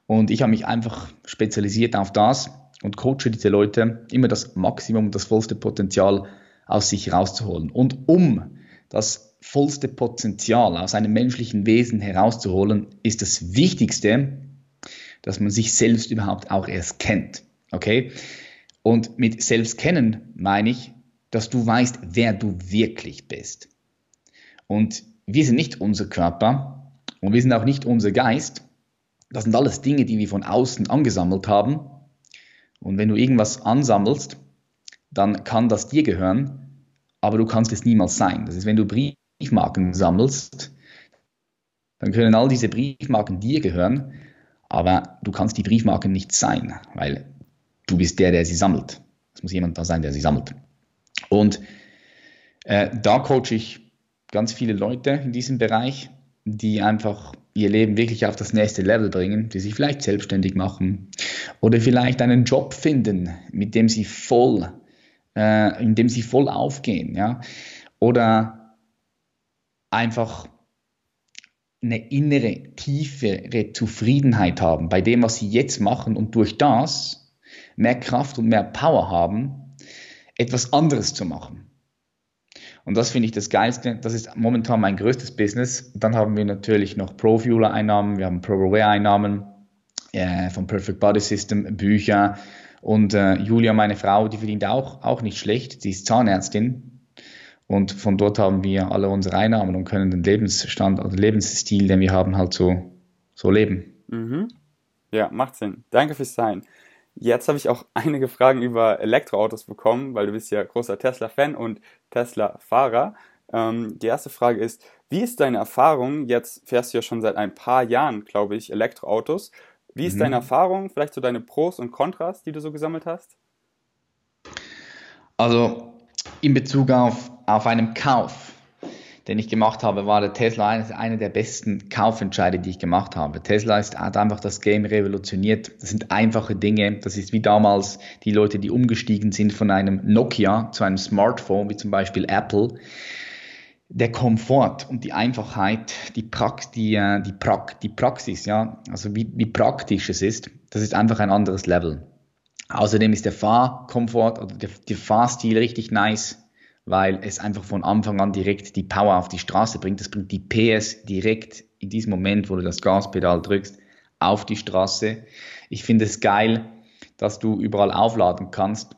Und ich habe mich einfach spezialisiert auf das und coache diese Leute, immer das Maximum, das vollste Potenzial aus sich rauszuholen. Und um das vollste Potenzial aus einem menschlichen Wesen herauszuholen, ist das Wichtigste, dass man sich selbst überhaupt auch erst kennt. Okay? Und mit selbst kennen meine ich, dass du weißt, wer du wirklich bist. Und wir sind nicht unser Körper und wir sind auch nicht unser Geist. Das sind alles Dinge, die wir von außen angesammelt haben. Und wenn du irgendwas ansammelst, dann kann das dir gehören, aber du kannst es niemals sein. Das ist, wenn du Briefmarken sammelst, dann können all diese Briefmarken dir gehören, aber du kannst die Briefmarken nicht sein, weil du bist der, der sie sammelt. Es muss jemand da sein, der sie sammelt. Und äh, da coache ich ganz viele Leute in diesem Bereich die einfach ihr Leben wirklich auf das nächste Level bringen, die sich vielleicht selbstständig machen oder vielleicht einen Job finden, mit dem sie voll, äh, in dem sie voll aufgehen, ja, oder einfach eine innere, tiefere Zufriedenheit haben bei dem, was sie jetzt machen und durch das mehr Kraft und mehr Power haben, etwas anderes zu machen. Und das finde ich das Geilste. Das ist momentan mein größtes Business. Dann haben wir natürlich noch Pro-Fueler-Einnahmen, wir haben Pro-Aware-Einnahmen äh, vom Perfect Body System, Bücher. Und äh, Julia, meine Frau, die verdient auch, auch nicht schlecht. Sie ist Zahnärztin. Und von dort haben wir alle unsere Einnahmen und können den Lebensstand oder Lebensstil, den wir haben, halt so, so leben. Mhm. Ja, macht Sinn. Danke fürs Sein. Jetzt habe ich auch einige Fragen über Elektroautos bekommen, weil du bist ja großer Tesla-Fan und Tesla-Fahrer. Ähm, die erste Frage ist, wie ist deine Erfahrung? Jetzt fährst du ja schon seit ein paar Jahren, glaube ich, Elektroautos. Wie ist mhm. deine Erfahrung? Vielleicht so deine Pros und Kontras, die du so gesammelt hast? Also in Bezug auf, auf einen Kauf den ich gemacht habe, war der Tesla einer eine der besten Kaufentscheide, die ich gemacht habe. Tesla ist, hat einfach das Game revolutioniert. Das sind einfache Dinge. Das ist wie damals die Leute, die umgestiegen sind von einem Nokia zu einem Smartphone, wie zum Beispiel Apple. Der Komfort und die Einfachheit, die, Prax die, äh, die, pra die Praxis, ja, also wie, wie praktisch es ist, das ist einfach ein anderes Level. Außerdem ist der Fahrkomfort oder der, der Fahrstil richtig nice weil es einfach von Anfang an direkt die Power auf die Straße bringt. Das bringt die PS direkt in diesem Moment, wo du das Gaspedal drückst, auf die Straße. Ich finde es geil, dass du überall aufladen kannst.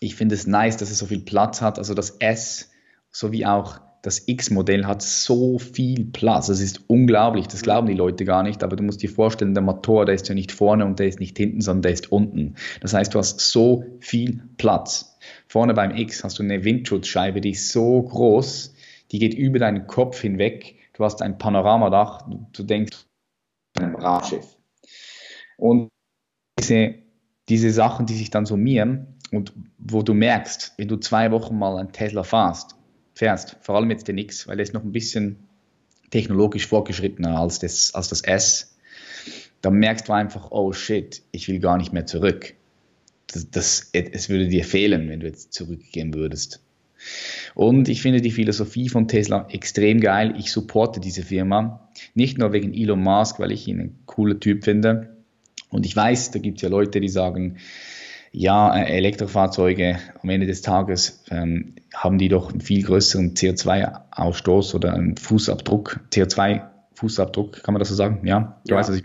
Ich finde es nice, dass es so viel Platz hat. Also das S sowie auch das X-Modell hat so viel Platz. Das ist unglaublich. Das glauben die Leute gar nicht. Aber du musst dir vorstellen, der Motor, der ist ja nicht vorne und der ist nicht hinten, sondern der ist unten. Das heißt, du hast so viel Platz. Vorne beim X hast du eine Windschutzscheibe, die ist so groß, die geht über deinen Kopf hinweg. Du hast ein Panoramadach. Du denkst an ein Radschiff. Und diese, diese Sachen, die sich dann summieren und wo du merkst, wenn du zwei Wochen mal einen Tesla fährst, fährst, vor allem jetzt den X, weil er ist noch ein bisschen technologisch fortgeschrittener als das, als das S, dann merkst du einfach, oh shit, ich will gar nicht mehr zurück. Das, das, es würde dir fehlen, wenn du jetzt zurückgehen würdest. Und ich finde die Philosophie von Tesla extrem geil. Ich supporte diese Firma. Nicht nur wegen Elon Musk, weil ich ihn ein cooler Typ finde. Und ich weiß, da gibt es ja Leute, die sagen, ja, äh, Elektrofahrzeuge am Ende des Tages ähm, haben die doch einen viel größeren CO2-Ausstoß oder einen Fußabdruck, CO2-Fußabdruck, kann man das so sagen? Ja, du ja. weißt, was ich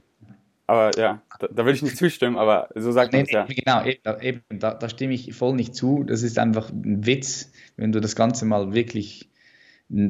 aber ja, da, da würde ich nicht zustimmen, aber so sagt man es ja. Genau, eben, eben da, da, stimme ich voll nicht zu. Das ist einfach ein Witz. Wenn du das Ganze mal wirklich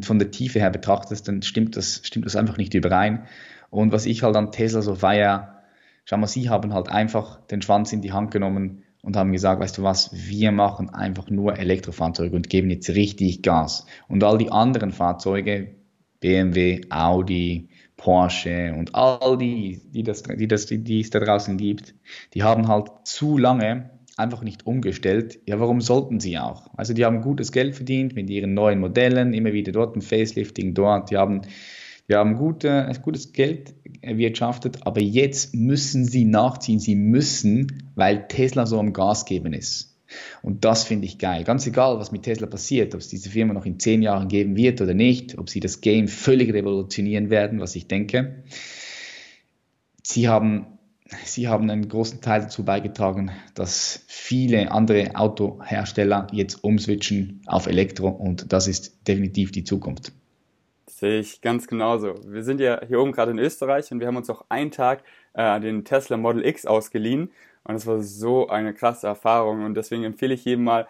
von der Tiefe her betrachtest, dann stimmt das, stimmt das einfach nicht überein. Und was ich halt an Tesla so feier, schau mal, sie haben halt einfach den Schwanz in die Hand genommen und haben gesagt, weißt du was, wir machen einfach nur Elektrofahrzeuge und geben jetzt richtig Gas. Und all die anderen Fahrzeuge, BMW, Audi, Porsche und all die, die, das, die, das, die, die es da draußen gibt, die haben halt zu lange einfach nicht umgestellt. Ja, warum sollten sie auch? Also die haben gutes Geld verdient mit ihren neuen Modellen, immer wieder dort ein Facelifting dort, die haben wir haben gute, gutes Geld erwirtschaftet, aber jetzt müssen sie nachziehen. Sie müssen, weil Tesla so am Gas geben ist. Und das finde ich geil. Ganz egal, was mit Tesla passiert, ob es diese Firma noch in zehn Jahren geben wird oder nicht, ob sie das Game völlig revolutionieren werden, was ich denke. Sie haben, sie haben einen großen Teil dazu beigetragen, dass viele andere Autohersteller jetzt umswitchen auf Elektro und das ist definitiv die Zukunft. Sehe ich ganz genauso. Wir sind ja hier oben gerade in Österreich und wir haben uns auch einen Tag äh, den Tesla Model X ausgeliehen und es war so eine krasse Erfahrung und deswegen empfehle ich jedem mal,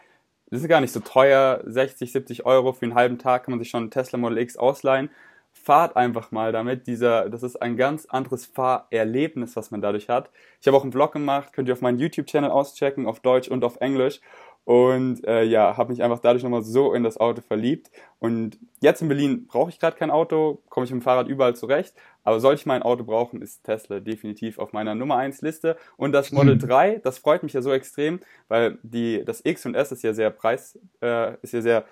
das ist gar nicht so teuer, 60, 70 Euro für einen halben Tag kann man sich schon einen Tesla Model X ausleihen. Fahrt einfach mal damit. Dieser, das ist ein ganz anderes Fahrerlebnis, was man dadurch hat. Ich habe auch einen Vlog gemacht, könnt ihr auf meinem YouTube-Channel auschecken, auf Deutsch und auf Englisch. Und äh, ja, habe mich einfach dadurch nochmal so in das Auto verliebt. Und jetzt in Berlin brauche ich gerade kein Auto, komme ich mit dem Fahrrad überall zurecht. Aber sollte ich mal ein Auto brauchen, ist Tesla definitiv auf meiner Nummer 1 Liste. Und das Model 3, hm. das freut mich ja so extrem, weil die, das X und S ist ja sehr preis, äh, ist ja sehr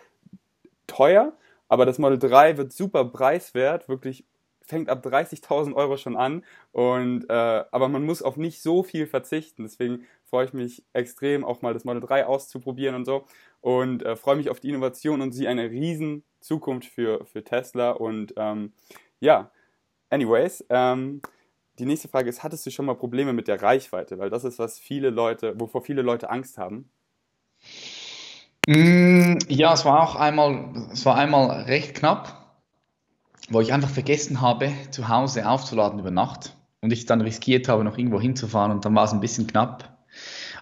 teuer. Aber das Model 3 wird super preiswert, wirklich fängt ab 30.000 Euro schon an. Und, äh, aber man muss auf nicht so viel verzichten. Deswegen freue ich mich extrem, auch mal das Model 3 auszuprobieren und so. Und äh, freue mich auf die Innovation und sehe eine riesen Zukunft für, für Tesla. Und ähm, ja, anyways, ähm, die nächste Frage ist, hattest du schon mal Probleme mit der Reichweite? Weil das ist, was viele Leute, wovor viele Leute Angst haben. Mm, ja, es war auch einmal, es war einmal recht knapp, wo ich einfach vergessen habe, zu Hause aufzuladen über Nacht und ich dann riskiert habe, noch irgendwo hinzufahren und dann war es ein bisschen knapp.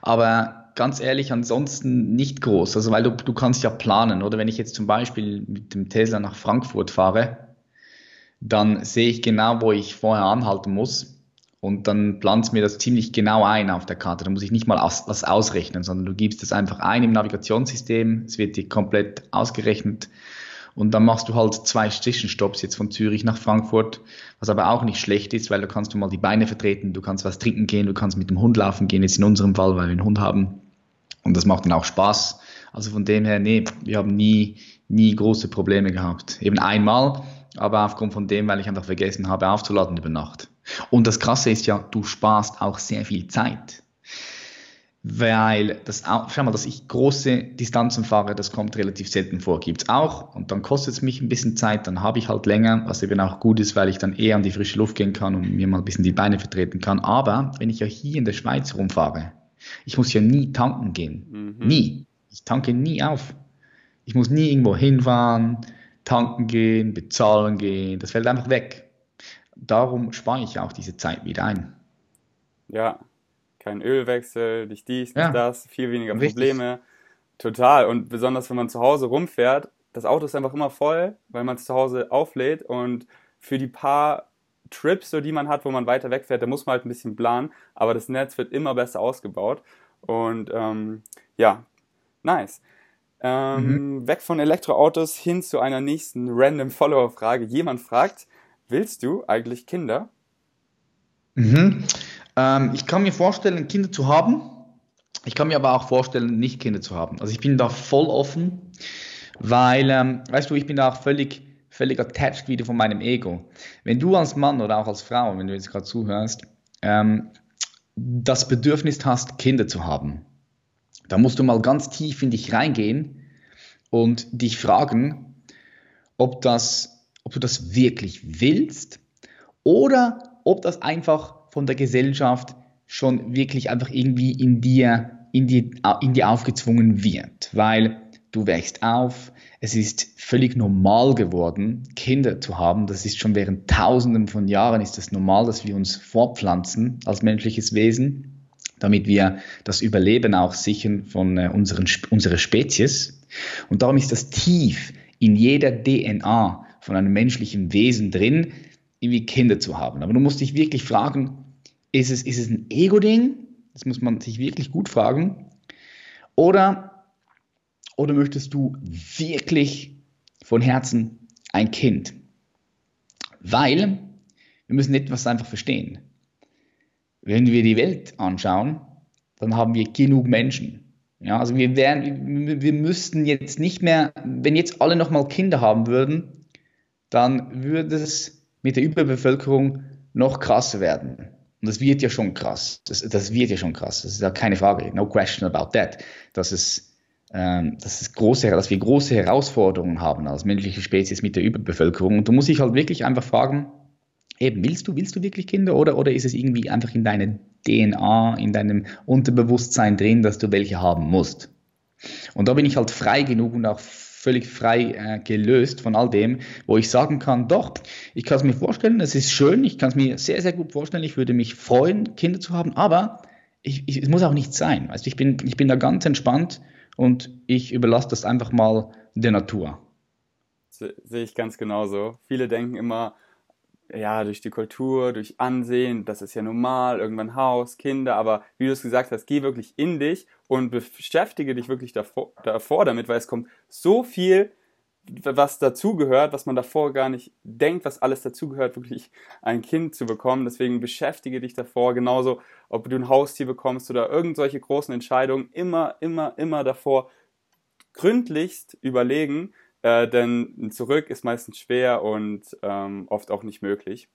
Aber ganz ehrlich, ansonsten nicht groß. Also weil du, du kannst ja planen, oder wenn ich jetzt zum Beispiel mit dem Tesla nach Frankfurt fahre, dann sehe ich genau, wo ich vorher anhalten muss. Und dann plant mir das ziemlich genau ein auf der Karte. Da muss ich nicht mal aus, was ausrechnen, sondern du gibst es einfach ein im Navigationssystem. Es wird dir komplett ausgerechnet. Und dann machst du halt zwei Zwischenstopps jetzt von Zürich nach Frankfurt, was aber auch nicht schlecht ist, weil da kannst du mal die Beine vertreten, du kannst was trinken gehen, du kannst mit dem Hund laufen gehen, jetzt in unserem Fall, weil wir einen Hund haben. Und das macht dann auch Spaß. Also von dem her, nee, wir haben nie, nie große Probleme gehabt. Eben einmal, aber aufgrund von dem, weil ich einfach vergessen habe aufzuladen über Nacht. Und das Krasse ist ja, du sparst auch sehr viel Zeit. Weil das auch, schau mal, dass ich große Distanzen fahre, das kommt relativ selten vor. Gibt's auch und dann kostet es mich ein bisschen Zeit, dann habe ich halt länger, was eben auch gut ist, weil ich dann eher an die frische Luft gehen kann und mir mal ein bisschen die Beine vertreten kann. Aber wenn ich ja hier in der Schweiz rumfahre, ich muss ja nie tanken gehen. Mhm. Nie. Ich tanke nie auf. Ich muss nie irgendwo hinfahren, tanken gehen, bezahlen gehen. Das fällt einfach weg. Darum spare ich auch diese Zeit wieder ein. Ja, kein Ölwechsel, nicht dies, nicht ja. das, viel weniger Probleme. Richtig. Total. Und besonders, wenn man zu Hause rumfährt, das Auto ist einfach immer voll, weil man es zu Hause auflädt und für die paar Trips, so die man hat, wo man weiter wegfährt, da muss man halt ein bisschen planen, aber das Netz wird immer besser ausgebaut. Und ähm, ja, nice. Ähm, mhm. Weg von Elektroautos hin zu einer nächsten random Follower-Frage. Jemand fragt, willst du eigentlich Kinder? Mhm. Ähm, ich kann mir vorstellen, Kinder zu haben. Ich kann mir aber auch vorstellen, nicht Kinder zu haben. Also ich bin da voll offen, weil, ähm, weißt du, ich bin da auch völlig, völlig attached wieder von meinem Ego. Wenn du als Mann oder auch als Frau, wenn du jetzt gerade zuhörst, ähm, das Bedürfnis hast, Kinder zu haben, da musst du mal ganz tief in dich reingehen und dich fragen, ob, das, ob du das wirklich willst oder ob das einfach von der Gesellschaft schon wirklich einfach irgendwie in dir, in dir, in dir aufgezwungen wird. Weil du wächst auf, es ist völlig normal geworden, Kinder zu haben. Das ist schon während tausenden von Jahren ist das normal, dass wir uns fortpflanzen als menschliches Wesen damit wir das Überleben auch sichern von äh, unseren, unserer Spezies. Und darum ist das tief in jeder DNA von einem menschlichen Wesen drin, irgendwie Kinder zu haben. Aber du musst dich wirklich fragen, ist es, ist es ein Ego-Ding? Das muss man sich wirklich gut fragen. Oder, oder möchtest du wirklich von Herzen ein Kind? Weil wir müssen etwas einfach verstehen. Wenn wir die Welt anschauen, dann haben wir genug Menschen. Ja, also wir wären, wir müssten jetzt nicht mehr, wenn jetzt alle nochmal Kinder haben würden, dann würde es mit der Überbevölkerung noch krasser werden. Und das wird ja schon krass. Das, das wird ja schon krass. Das ist ja keine Frage. No question about that. Dass es, ähm, dass es große, dass wir große Herausforderungen haben als menschliche Spezies mit der Überbevölkerung. Und du musst dich halt wirklich einfach fragen, Eben, willst du, willst du wirklich Kinder oder, oder ist es irgendwie einfach in deiner DNA, in deinem Unterbewusstsein drin, dass du welche haben musst? Und da bin ich halt frei genug und auch völlig frei äh, gelöst von all dem, wo ich sagen kann, doch, ich kann es mir vorstellen, es ist schön, ich kann es mir sehr, sehr gut vorstellen, ich würde mich freuen, Kinder zu haben, aber ich, ich, es muss auch nicht sein. Also ich bin, ich bin da ganz entspannt und ich überlasse das einfach mal der Natur. Sehe ich ganz genauso. Viele denken immer, ja, durch die Kultur, durch Ansehen, das ist ja normal, irgendwann Haus, Kinder, aber wie du es gesagt hast, geh wirklich in dich und beschäftige dich wirklich davor, davor damit, weil es kommt so viel, was dazugehört, was man davor gar nicht denkt, was alles dazugehört, wirklich ein Kind zu bekommen. Deswegen beschäftige dich davor, genauso ob du ein Haustier bekommst oder irgendwelche großen Entscheidungen, immer, immer, immer davor gründlichst überlegen, äh, denn zurück ist meistens schwer und ähm, oft auch nicht möglich.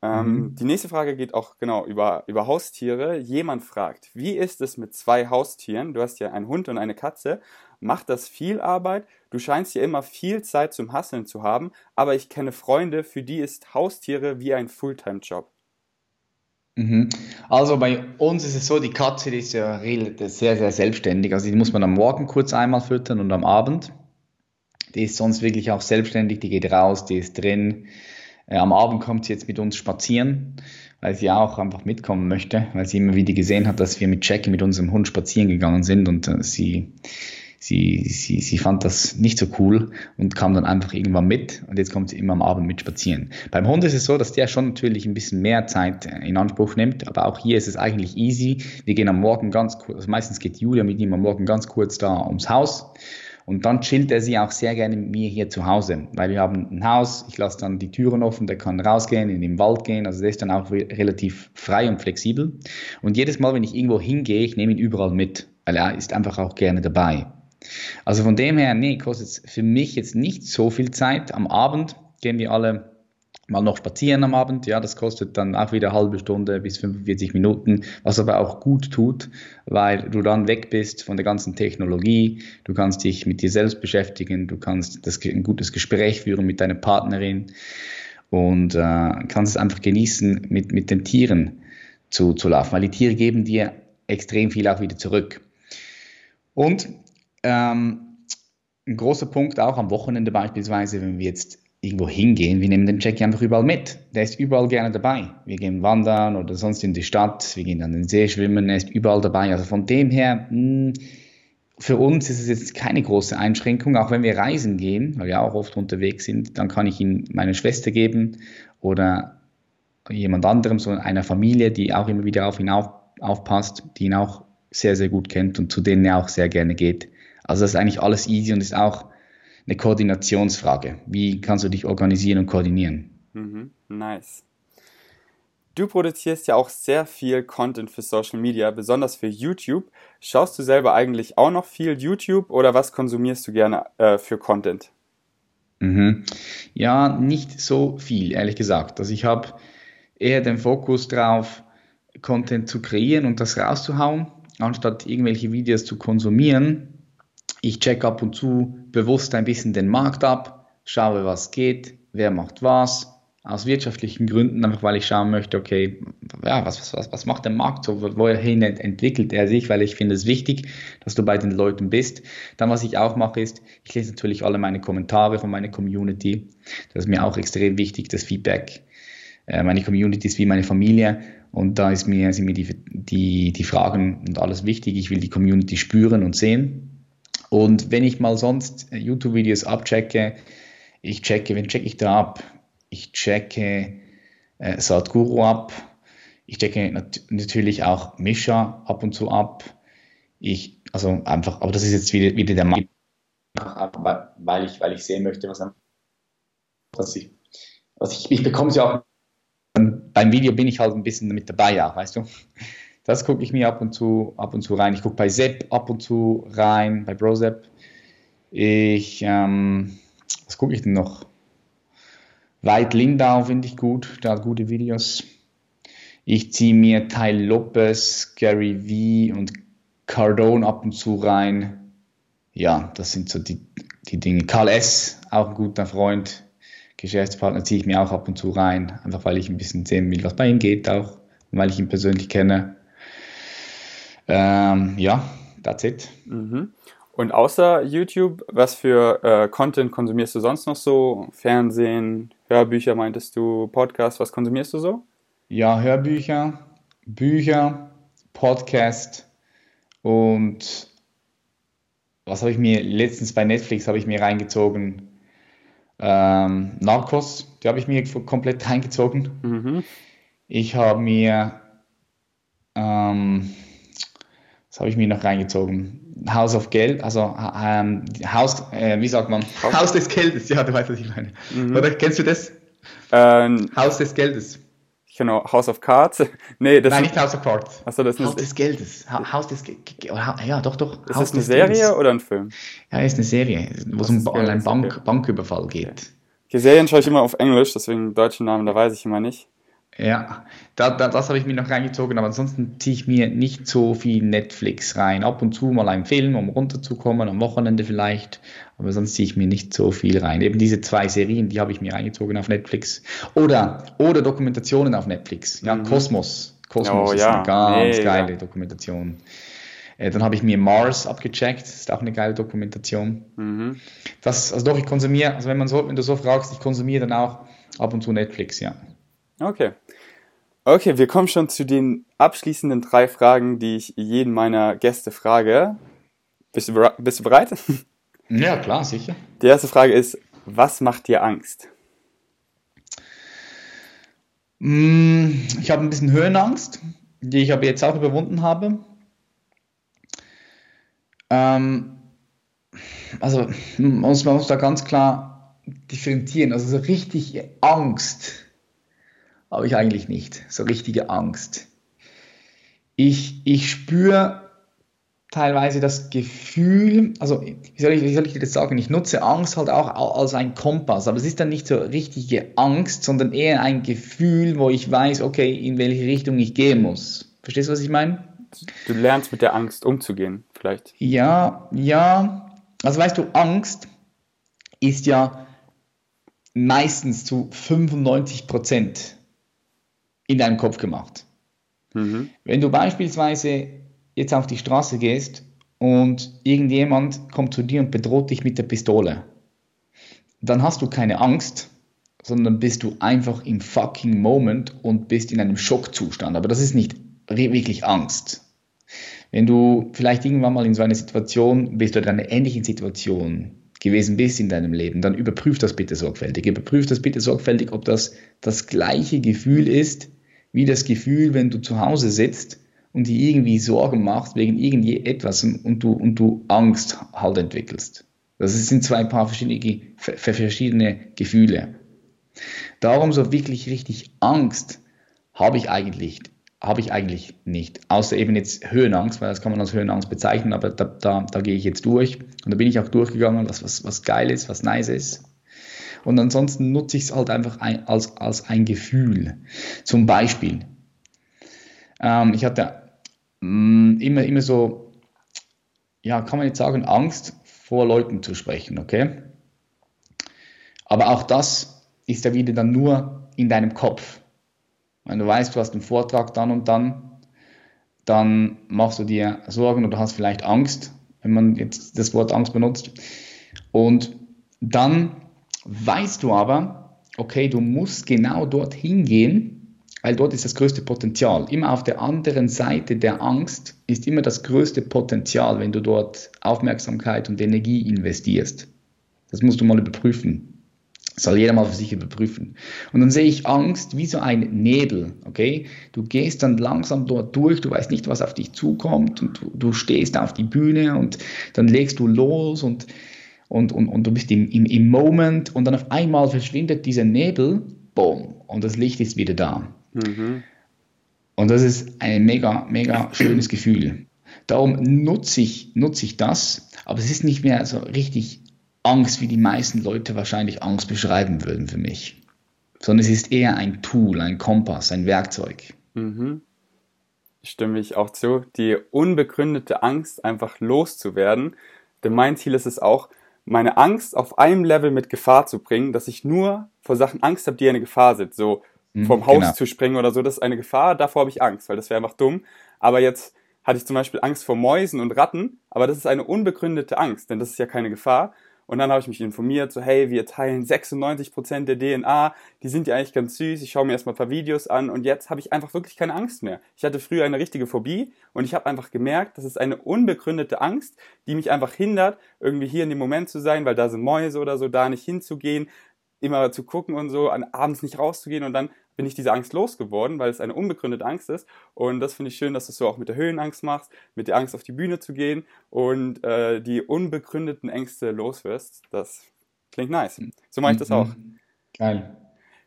Ähm, mhm. Die nächste Frage geht auch genau über, über Haustiere. Jemand fragt, wie ist es mit zwei Haustieren? Du hast ja einen Hund und eine Katze. Macht das viel Arbeit? Du scheinst ja immer viel Zeit zum Hasseln zu haben, aber ich kenne Freunde, für die ist Haustiere wie ein Fulltime-Job. Mhm. Also bei uns ist es so, die Katze die ist ja sehr, sehr selbstständig. Also die muss man am Morgen kurz einmal füttern und am Abend. Die ist sonst wirklich auch selbstständig, die geht raus, die ist drin. Äh, am Abend kommt sie jetzt mit uns spazieren, weil sie auch einfach mitkommen möchte, weil sie immer wieder gesehen hat, dass wir mit Jackie, mit unserem Hund spazieren gegangen sind und äh, sie, sie, sie, sie fand das nicht so cool und kam dann einfach irgendwann mit und jetzt kommt sie immer am Abend mit spazieren. Beim Hund ist es so, dass der schon natürlich ein bisschen mehr Zeit in Anspruch nimmt, aber auch hier ist es eigentlich easy. Wir gehen am Morgen ganz kurz, also meistens geht Julia mit ihm am Morgen ganz kurz da ums Haus und dann chillt er sie auch sehr gerne mit mir hier zu Hause, weil wir haben ein Haus, ich lasse dann die Türen offen, der kann rausgehen, in den Wald gehen, also der ist dann auch relativ frei und flexibel. Und jedes Mal, wenn ich irgendwo hingehe, ich nehme ihn überall mit, weil er ist einfach auch gerne dabei. Also von dem her, nee, kostet für mich jetzt nicht so viel Zeit. Am Abend gehen wir alle mal noch spazieren am Abend. Ja, das kostet dann auch wieder eine halbe Stunde bis 45 Minuten, was aber auch gut tut, weil du dann weg bist von der ganzen Technologie. Du kannst dich mit dir selbst beschäftigen, du kannst das, ein gutes Gespräch führen mit deiner Partnerin und äh, kannst es einfach genießen, mit, mit den Tieren zu, zu laufen, weil die Tiere geben dir extrem viel auch wieder zurück. Und ähm, ein großer Punkt auch am Wochenende beispielsweise, wenn wir jetzt irgendwo hingehen, wir nehmen den Jackie einfach überall mit. Der ist überall gerne dabei. Wir gehen wandern oder sonst in die Stadt, wir gehen an den See schwimmen, er ist überall dabei. Also von dem her, mh, hm, für uns ist es jetzt keine große Einschränkung, auch wenn wir reisen gehen, weil wir auch oft unterwegs sind, dann kann ich ihn meiner Schwester geben oder jemand anderem, so einer Familie, die auch immer wieder auf ihn auf, aufpasst, die ihn auch sehr, sehr gut kennt und zu denen er auch sehr gerne geht. Also das ist eigentlich alles easy und ist auch eine Koordinationsfrage. Wie kannst du dich organisieren und koordinieren? Mhm, nice. Du produzierst ja auch sehr viel Content für Social Media, besonders für YouTube. Schaust du selber eigentlich auch noch viel YouTube oder was konsumierst du gerne äh, für Content? Mhm. Ja, nicht so viel, ehrlich gesagt. Also ich habe eher den Fokus drauf, Content zu kreieren und das rauszuhauen, anstatt irgendwelche Videos zu konsumieren ich check ab und zu bewusst ein bisschen den Markt ab, schaue, was geht, wer macht was, aus wirtschaftlichen Gründen, einfach weil ich schauen möchte, okay, ja, was, was, was macht der Markt so, wohin entwickelt er sich, weil ich finde es wichtig, dass du bei den Leuten bist. Dann, was ich auch mache, ist, ich lese natürlich alle meine Kommentare von meiner Community. Das ist mir auch extrem wichtig, das Feedback. Äh, meine Community ist wie meine Familie und da ist mir, sind mir die, die, die Fragen und alles wichtig. Ich will die Community spüren und sehen und wenn ich mal sonst äh, YouTube-Videos abchecke, ich checke, wen checke ich da ab? Ich checke äh, Sadhguru ab. Ich checke nat natürlich auch Misha ab und zu ab. Ich, also einfach, aber das ist jetzt wieder, wieder der Mann, weil ich, weil ich sehen möchte, was, was ich, was ich, ich bekomme es ja auch, beim Video bin ich halt ein bisschen mit dabei, ja, weißt du. Das gucke ich mir ab und zu, ab und zu rein. Ich gucke bei Sepp ab und zu rein, bei BroSepp. Ich, ähm, was gucke ich denn noch? Weit Lindau finde ich gut, der hat gute Videos. Ich ziehe mir Ty Lopez, Gary V und Cardone ab und zu rein. Ja, das sind so die, die Dinge. Karl S., auch ein guter Freund, Geschäftspartner, ziehe ich mir auch ab und zu rein, einfach weil ich ein bisschen sehen will, was bei ihm geht auch, weil ich ihn persönlich kenne. Ähm, ja, that's it. Mhm. Und außer YouTube, was für äh, Content konsumierst du sonst noch so? Fernsehen, Hörbücher meintest du, Podcast, was konsumierst du so? Ja, Hörbücher, Bücher, Podcast und was habe ich mir letztens bei Netflix habe ich mir reingezogen? Ähm, Narcos, die habe ich mir komplett reingezogen. Mhm. Ich habe mir ähm, das habe ich mir noch reingezogen. House of Geld, also ähm, Haus, äh, wie sagt man? Haus, Haus, des Geldes, ja, du weißt, was ich meine. Mhm. Oder kennst du das? Ähm, Haus des Geldes. auch House of Cards. nee, das Nein, nicht House of Cards. Achso, das ist Haus des Geldes. Haus des Ja, doch, doch. Ist Haus das eine Serie Geldes. oder ein Film? Ja, ist eine Serie, wo es um einen Bank, Banküberfall geht. Okay. Die Serien schaue ich immer auf Englisch, deswegen deutschen Namen, da weiß ich immer nicht. Ja, da, da, das habe ich mir noch reingezogen, aber ansonsten ziehe ich mir nicht so viel Netflix rein. Ab und zu mal einen Film, um runterzukommen, am Wochenende vielleicht, aber sonst ziehe ich mir nicht so viel rein. Eben diese zwei Serien, die habe ich mir reingezogen auf Netflix. Oder, oder Dokumentationen auf Netflix. Ja, mhm. Kosmos. Kosmos oh, ist ja. eine ganz Mega. geile Dokumentation. Äh, dann habe ich mir Mars abgecheckt, das ist auch eine geile Dokumentation. Mhm. Das, also doch, ich konsumiere, also wenn man so, wenn du so fragst, ich konsumiere dann auch ab und zu Netflix, ja. Okay. Okay, wir kommen schon zu den abschließenden drei Fragen, die ich jeden meiner Gäste frage. Bist du, bist du bereit? Ja, klar, sicher. Die erste Frage ist, was macht dir Angst? Mm, ich habe ein bisschen Höhenangst, die ich aber jetzt auch überwunden habe. Ähm, also man muss, man muss da ganz klar differenzieren. Also so richtig Angst habe ich eigentlich nicht. So richtige Angst. Ich, ich spüre teilweise das Gefühl, also wie soll, ich, wie soll ich das sagen, ich nutze Angst halt auch als ein Kompass, aber es ist dann nicht so richtige Angst, sondern eher ein Gefühl, wo ich weiß, okay, in welche Richtung ich gehen muss. Verstehst du, was ich meine? Du lernst mit der Angst umzugehen, vielleicht. Ja, ja. Also weißt du, Angst ist ja meistens zu 95 Prozent in deinem Kopf gemacht. Mhm. Wenn du beispielsweise jetzt auf die Straße gehst und irgendjemand kommt zu dir und bedroht dich mit der Pistole, dann hast du keine Angst, sondern bist du einfach im fucking Moment und bist in einem Schockzustand. Aber das ist nicht wirklich Angst. Wenn du vielleicht irgendwann mal in so einer Situation bist oder in einer ähnlichen Situation gewesen bist in deinem Leben, dann überprüf das bitte sorgfältig. Überprüf das bitte sorgfältig, ob das das gleiche Gefühl ist, wie das Gefühl, wenn du zu Hause sitzt und dir irgendwie Sorgen machst wegen irgendetwas und du, und du Angst halt entwickelst. Das sind zwei paar verschiedene, verschiedene Gefühle. Darum so wirklich richtig Angst habe ich eigentlich, habe ich eigentlich nicht. Außer eben jetzt Höhenangst, weil das kann man als Höhenangst bezeichnen, aber da, da, da gehe ich jetzt durch. Und da bin ich auch durchgegangen, was, was, was geil ist, was nice ist. Und ansonsten nutze ich es halt einfach ein, als, als ein Gefühl. Zum Beispiel, ähm, ich hatte mh, mm, immer, immer so, ja, kann man jetzt sagen, Angst vor Leuten zu sprechen, okay? Aber auch das ist ja wieder dann nur in deinem Kopf. Wenn du weißt, du hast einen Vortrag dann und dann, dann machst du dir Sorgen oder hast vielleicht Angst, wenn man jetzt das Wort Angst benutzt. Und dann weißt du aber, okay, du musst genau dorthin gehen, weil dort ist das größte Potenzial. Immer auf der anderen Seite der Angst ist immer das größte Potenzial, wenn du dort Aufmerksamkeit und Energie investierst. Das musst du mal überprüfen. Das soll jeder mal für sich überprüfen. Und dann sehe ich Angst wie so ein Nebel, okay? Du gehst dann langsam dort durch, du weißt nicht, was auf dich zukommt und du, du stehst auf die Bühne und dann legst du los und und, und, und du bist im, im, im Moment und dann auf einmal verschwindet dieser Nebel, boom, und das Licht ist wieder da. Mhm. Und das ist ein mega, mega schönes Gefühl. Darum nutze ich, nutze ich das, aber es ist nicht mehr so richtig Angst, wie die meisten Leute wahrscheinlich Angst beschreiben würden für mich. Sondern es ist eher ein Tool, ein Kompass, ein Werkzeug. Mhm. Stimme ich auch zu. Die unbegründete Angst, einfach loszuwerden. Denn mein Ziel ist es auch, meine Angst auf einem Level mit Gefahr zu bringen, dass ich nur vor Sachen Angst habe, die eine Gefahr sind. So mhm, vom Haus genau. zu springen oder so, das ist eine Gefahr, davor habe ich Angst, weil das wäre einfach dumm. Aber jetzt hatte ich zum Beispiel Angst vor Mäusen und Ratten, aber das ist eine unbegründete Angst, denn das ist ja keine Gefahr. Und dann habe ich mich informiert, so hey, wir teilen 96% der DNA, die sind ja eigentlich ganz süß, ich schaue mir erstmal ein paar Videos an. Und jetzt habe ich einfach wirklich keine Angst mehr. Ich hatte früher eine richtige Phobie. Und ich habe einfach gemerkt, das ist eine unbegründete Angst, die mich einfach hindert, irgendwie hier in dem Moment zu sein, weil da sind Mäuse oder so, da nicht hinzugehen, immer zu gucken und so, abends nicht rauszugehen und dann bin ich diese Angst losgeworden, weil es eine unbegründete Angst ist. Und das finde ich schön, dass du es so auch mit der Höhenangst machst, mit der Angst auf die Bühne zu gehen und äh, die unbegründeten Ängste loswirst. Das klingt nice. So mache ich das auch. Geil.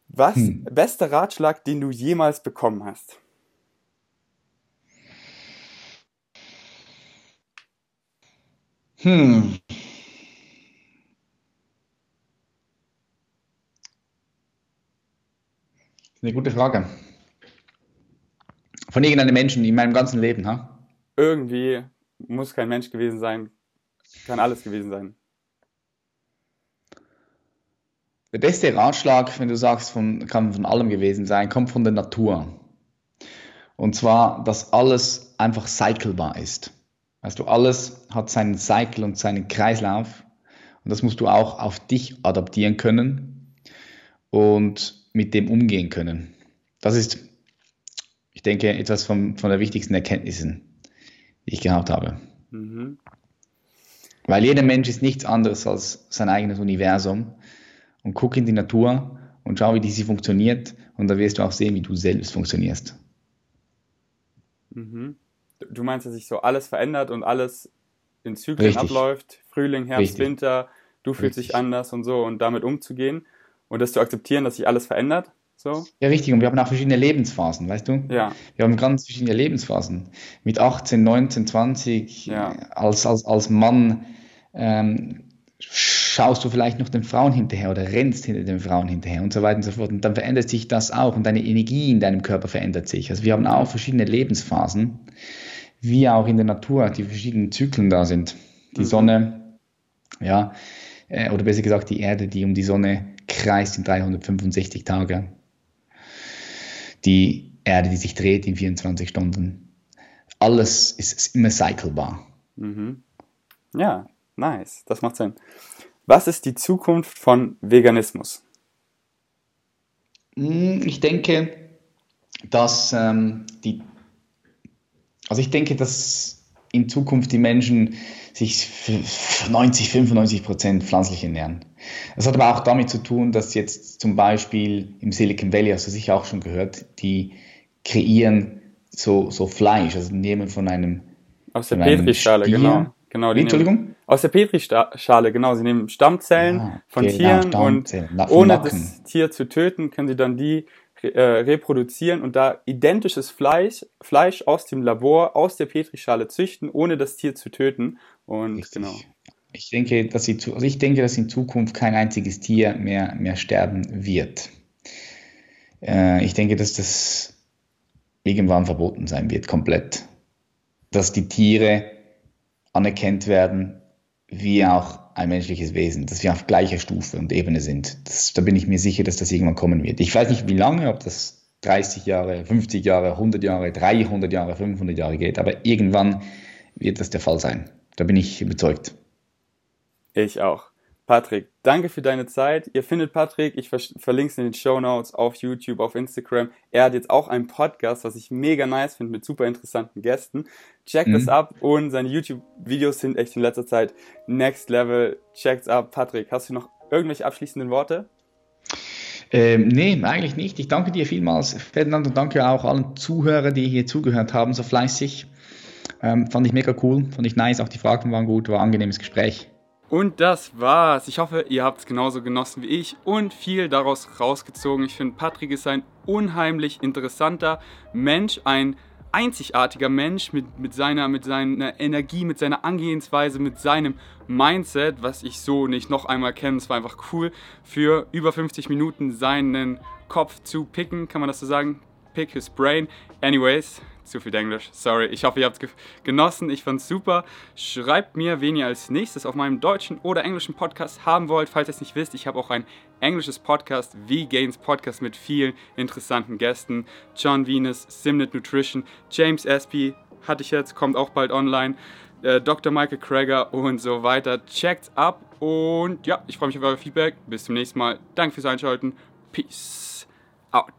Was hm. bester Ratschlag, den du jemals bekommen hast? Hm. Eine gute Frage. Von irgendeinem Menschen in meinem ganzen Leben, ha? Irgendwie muss kein Mensch gewesen sein, kann alles gewesen sein. Der beste Ratschlag, wenn du sagst, von, kann von allem gewesen sein, kommt von der Natur. Und zwar, dass alles einfach cyclebar ist. Weißt du, alles hat seinen Cycle und seinen Kreislauf. Und das musst du auch auf dich adaptieren können und mit dem umgehen können. Das ist, ich denke, etwas von, von der wichtigsten Erkenntnissen, die ich gehabt habe. Mhm. Weil jeder Mensch ist nichts anderes als sein eigenes Universum. Und guck in die Natur und schau, wie diese funktioniert. Und da wirst du auch sehen, wie du selbst funktionierst. Mhm. Du meinst, dass sich so alles verändert und alles in Zyklen Richtig. abläuft? Frühling, Herbst, Richtig. Winter, du fühlst Richtig. dich anders und so und damit umzugehen und das zu akzeptieren, dass sich alles verändert? So? Ja, richtig. Und wir haben auch verschiedene Lebensphasen, weißt du? Ja. Wir haben ganz verschiedene Lebensphasen. Mit 18, 19, 20, ja. als, als, als Mann ähm, schaust du vielleicht noch den Frauen hinterher oder rennst hinter den Frauen hinterher und so weiter und so fort. Und dann verändert sich das auch und deine Energie in deinem Körper verändert sich. Also wir haben auch verschiedene Lebensphasen, wie auch in der Natur, die verschiedenen Zyklen da sind. Die mhm. Sonne, ja, äh, oder besser gesagt die Erde, die um die Sonne kreist in 365 Tage die Erde, die sich dreht in 24 Stunden. Alles ist, ist immer cyclebar. Mhm. Ja, nice. Das macht Sinn. Was ist die Zukunft von Veganismus? Hm, ich denke, dass ähm, die, also ich denke, dass in Zukunft die Menschen sich 90, 95 Prozent pflanzlich ernähren. Das hat aber auch damit zu tun, dass jetzt zum Beispiel im Silicon Valley, hast du sicher auch schon gehört, die kreieren so, so Fleisch, also nehmen von einem aus der Petrischale, genau. genau die Entschuldigung? aus der Petrischale, genau. Sie nehmen Stammzellen ah, von genau, Tieren Stammzellen. und ohne das Tier zu töten, können sie dann die äh, reproduzieren und da identisches Fleisch, Fleisch aus dem Labor, aus der Petrischale züchten, ohne das Tier zu töten. Und Richtig. genau. Ich denke, dass sie, also ich denke, dass in Zukunft kein einziges Tier mehr, mehr sterben wird. Äh, ich denke, dass das irgendwann verboten sein wird, komplett. Dass die Tiere anerkannt werden, wie auch ein menschliches Wesen, dass wir auf gleicher Stufe und Ebene sind. Das, da bin ich mir sicher, dass das irgendwann kommen wird. Ich weiß nicht, wie lange, ob das 30 Jahre, 50 Jahre, 100 Jahre, 300 Jahre, 500 Jahre geht, aber irgendwann wird das der Fall sein. Da bin ich überzeugt. Ich auch. Patrick, danke für deine Zeit. Ihr findet Patrick, ich verlinke es in den Show Notes auf YouTube, auf Instagram. Er hat jetzt auch einen Podcast, was ich mega nice finde, mit super interessanten Gästen. Checkt mhm. das ab und seine YouTube-Videos sind echt in letzter Zeit next level. Checkt's ab. Patrick, hast du noch irgendwelche abschließenden Worte? Ähm, nee, eigentlich nicht. Ich danke dir vielmals, Ferdinand, und danke auch allen Zuhörern, die hier zugehört haben, so fleißig. Ähm, fand ich mega cool, fand ich nice, auch die Fragen waren gut, war ein angenehmes Gespräch. Und das war's. Ich hoffe, ihr habt es genauso genossen wie ich und viel daraus rausgezogen. Ich finde, Patrick ist ein unheimlich interessanter Mensch, ein einzigartiger Mensch mit, mit, seiner, mit seiner Energie, mit seiner Angehensweise, mit seinem Mindset, was ich so nicht noch einmal kenne. Es war einfach cool, für über 50 Minuten seinen Kopf zu picken, kann man das so sagen? Pick his brain. Anyways, zu viel Englisch, sorry. Ich hoffe, ihr habt es genossen. Ich fand es super. Schreibt mir, wen ihr als nächstes auf meinem deutschen oder englischen Podcast haben wollt. Falls ihr es nicht wisst, ich habe auch ein englisches Podcast, V-Gains Podcast mit vielen interessanten Gästen. John Venus, Simnet Nutrition, James Espy hatte ich jetzt, kommt auch bald online. Äh, Dr. Michael Krager und so weiter. Checkt ab und ja, ich freue mich auf euer Feedback. Bis zum nächsten Mal. Danke fürs Einschalten. Peace out.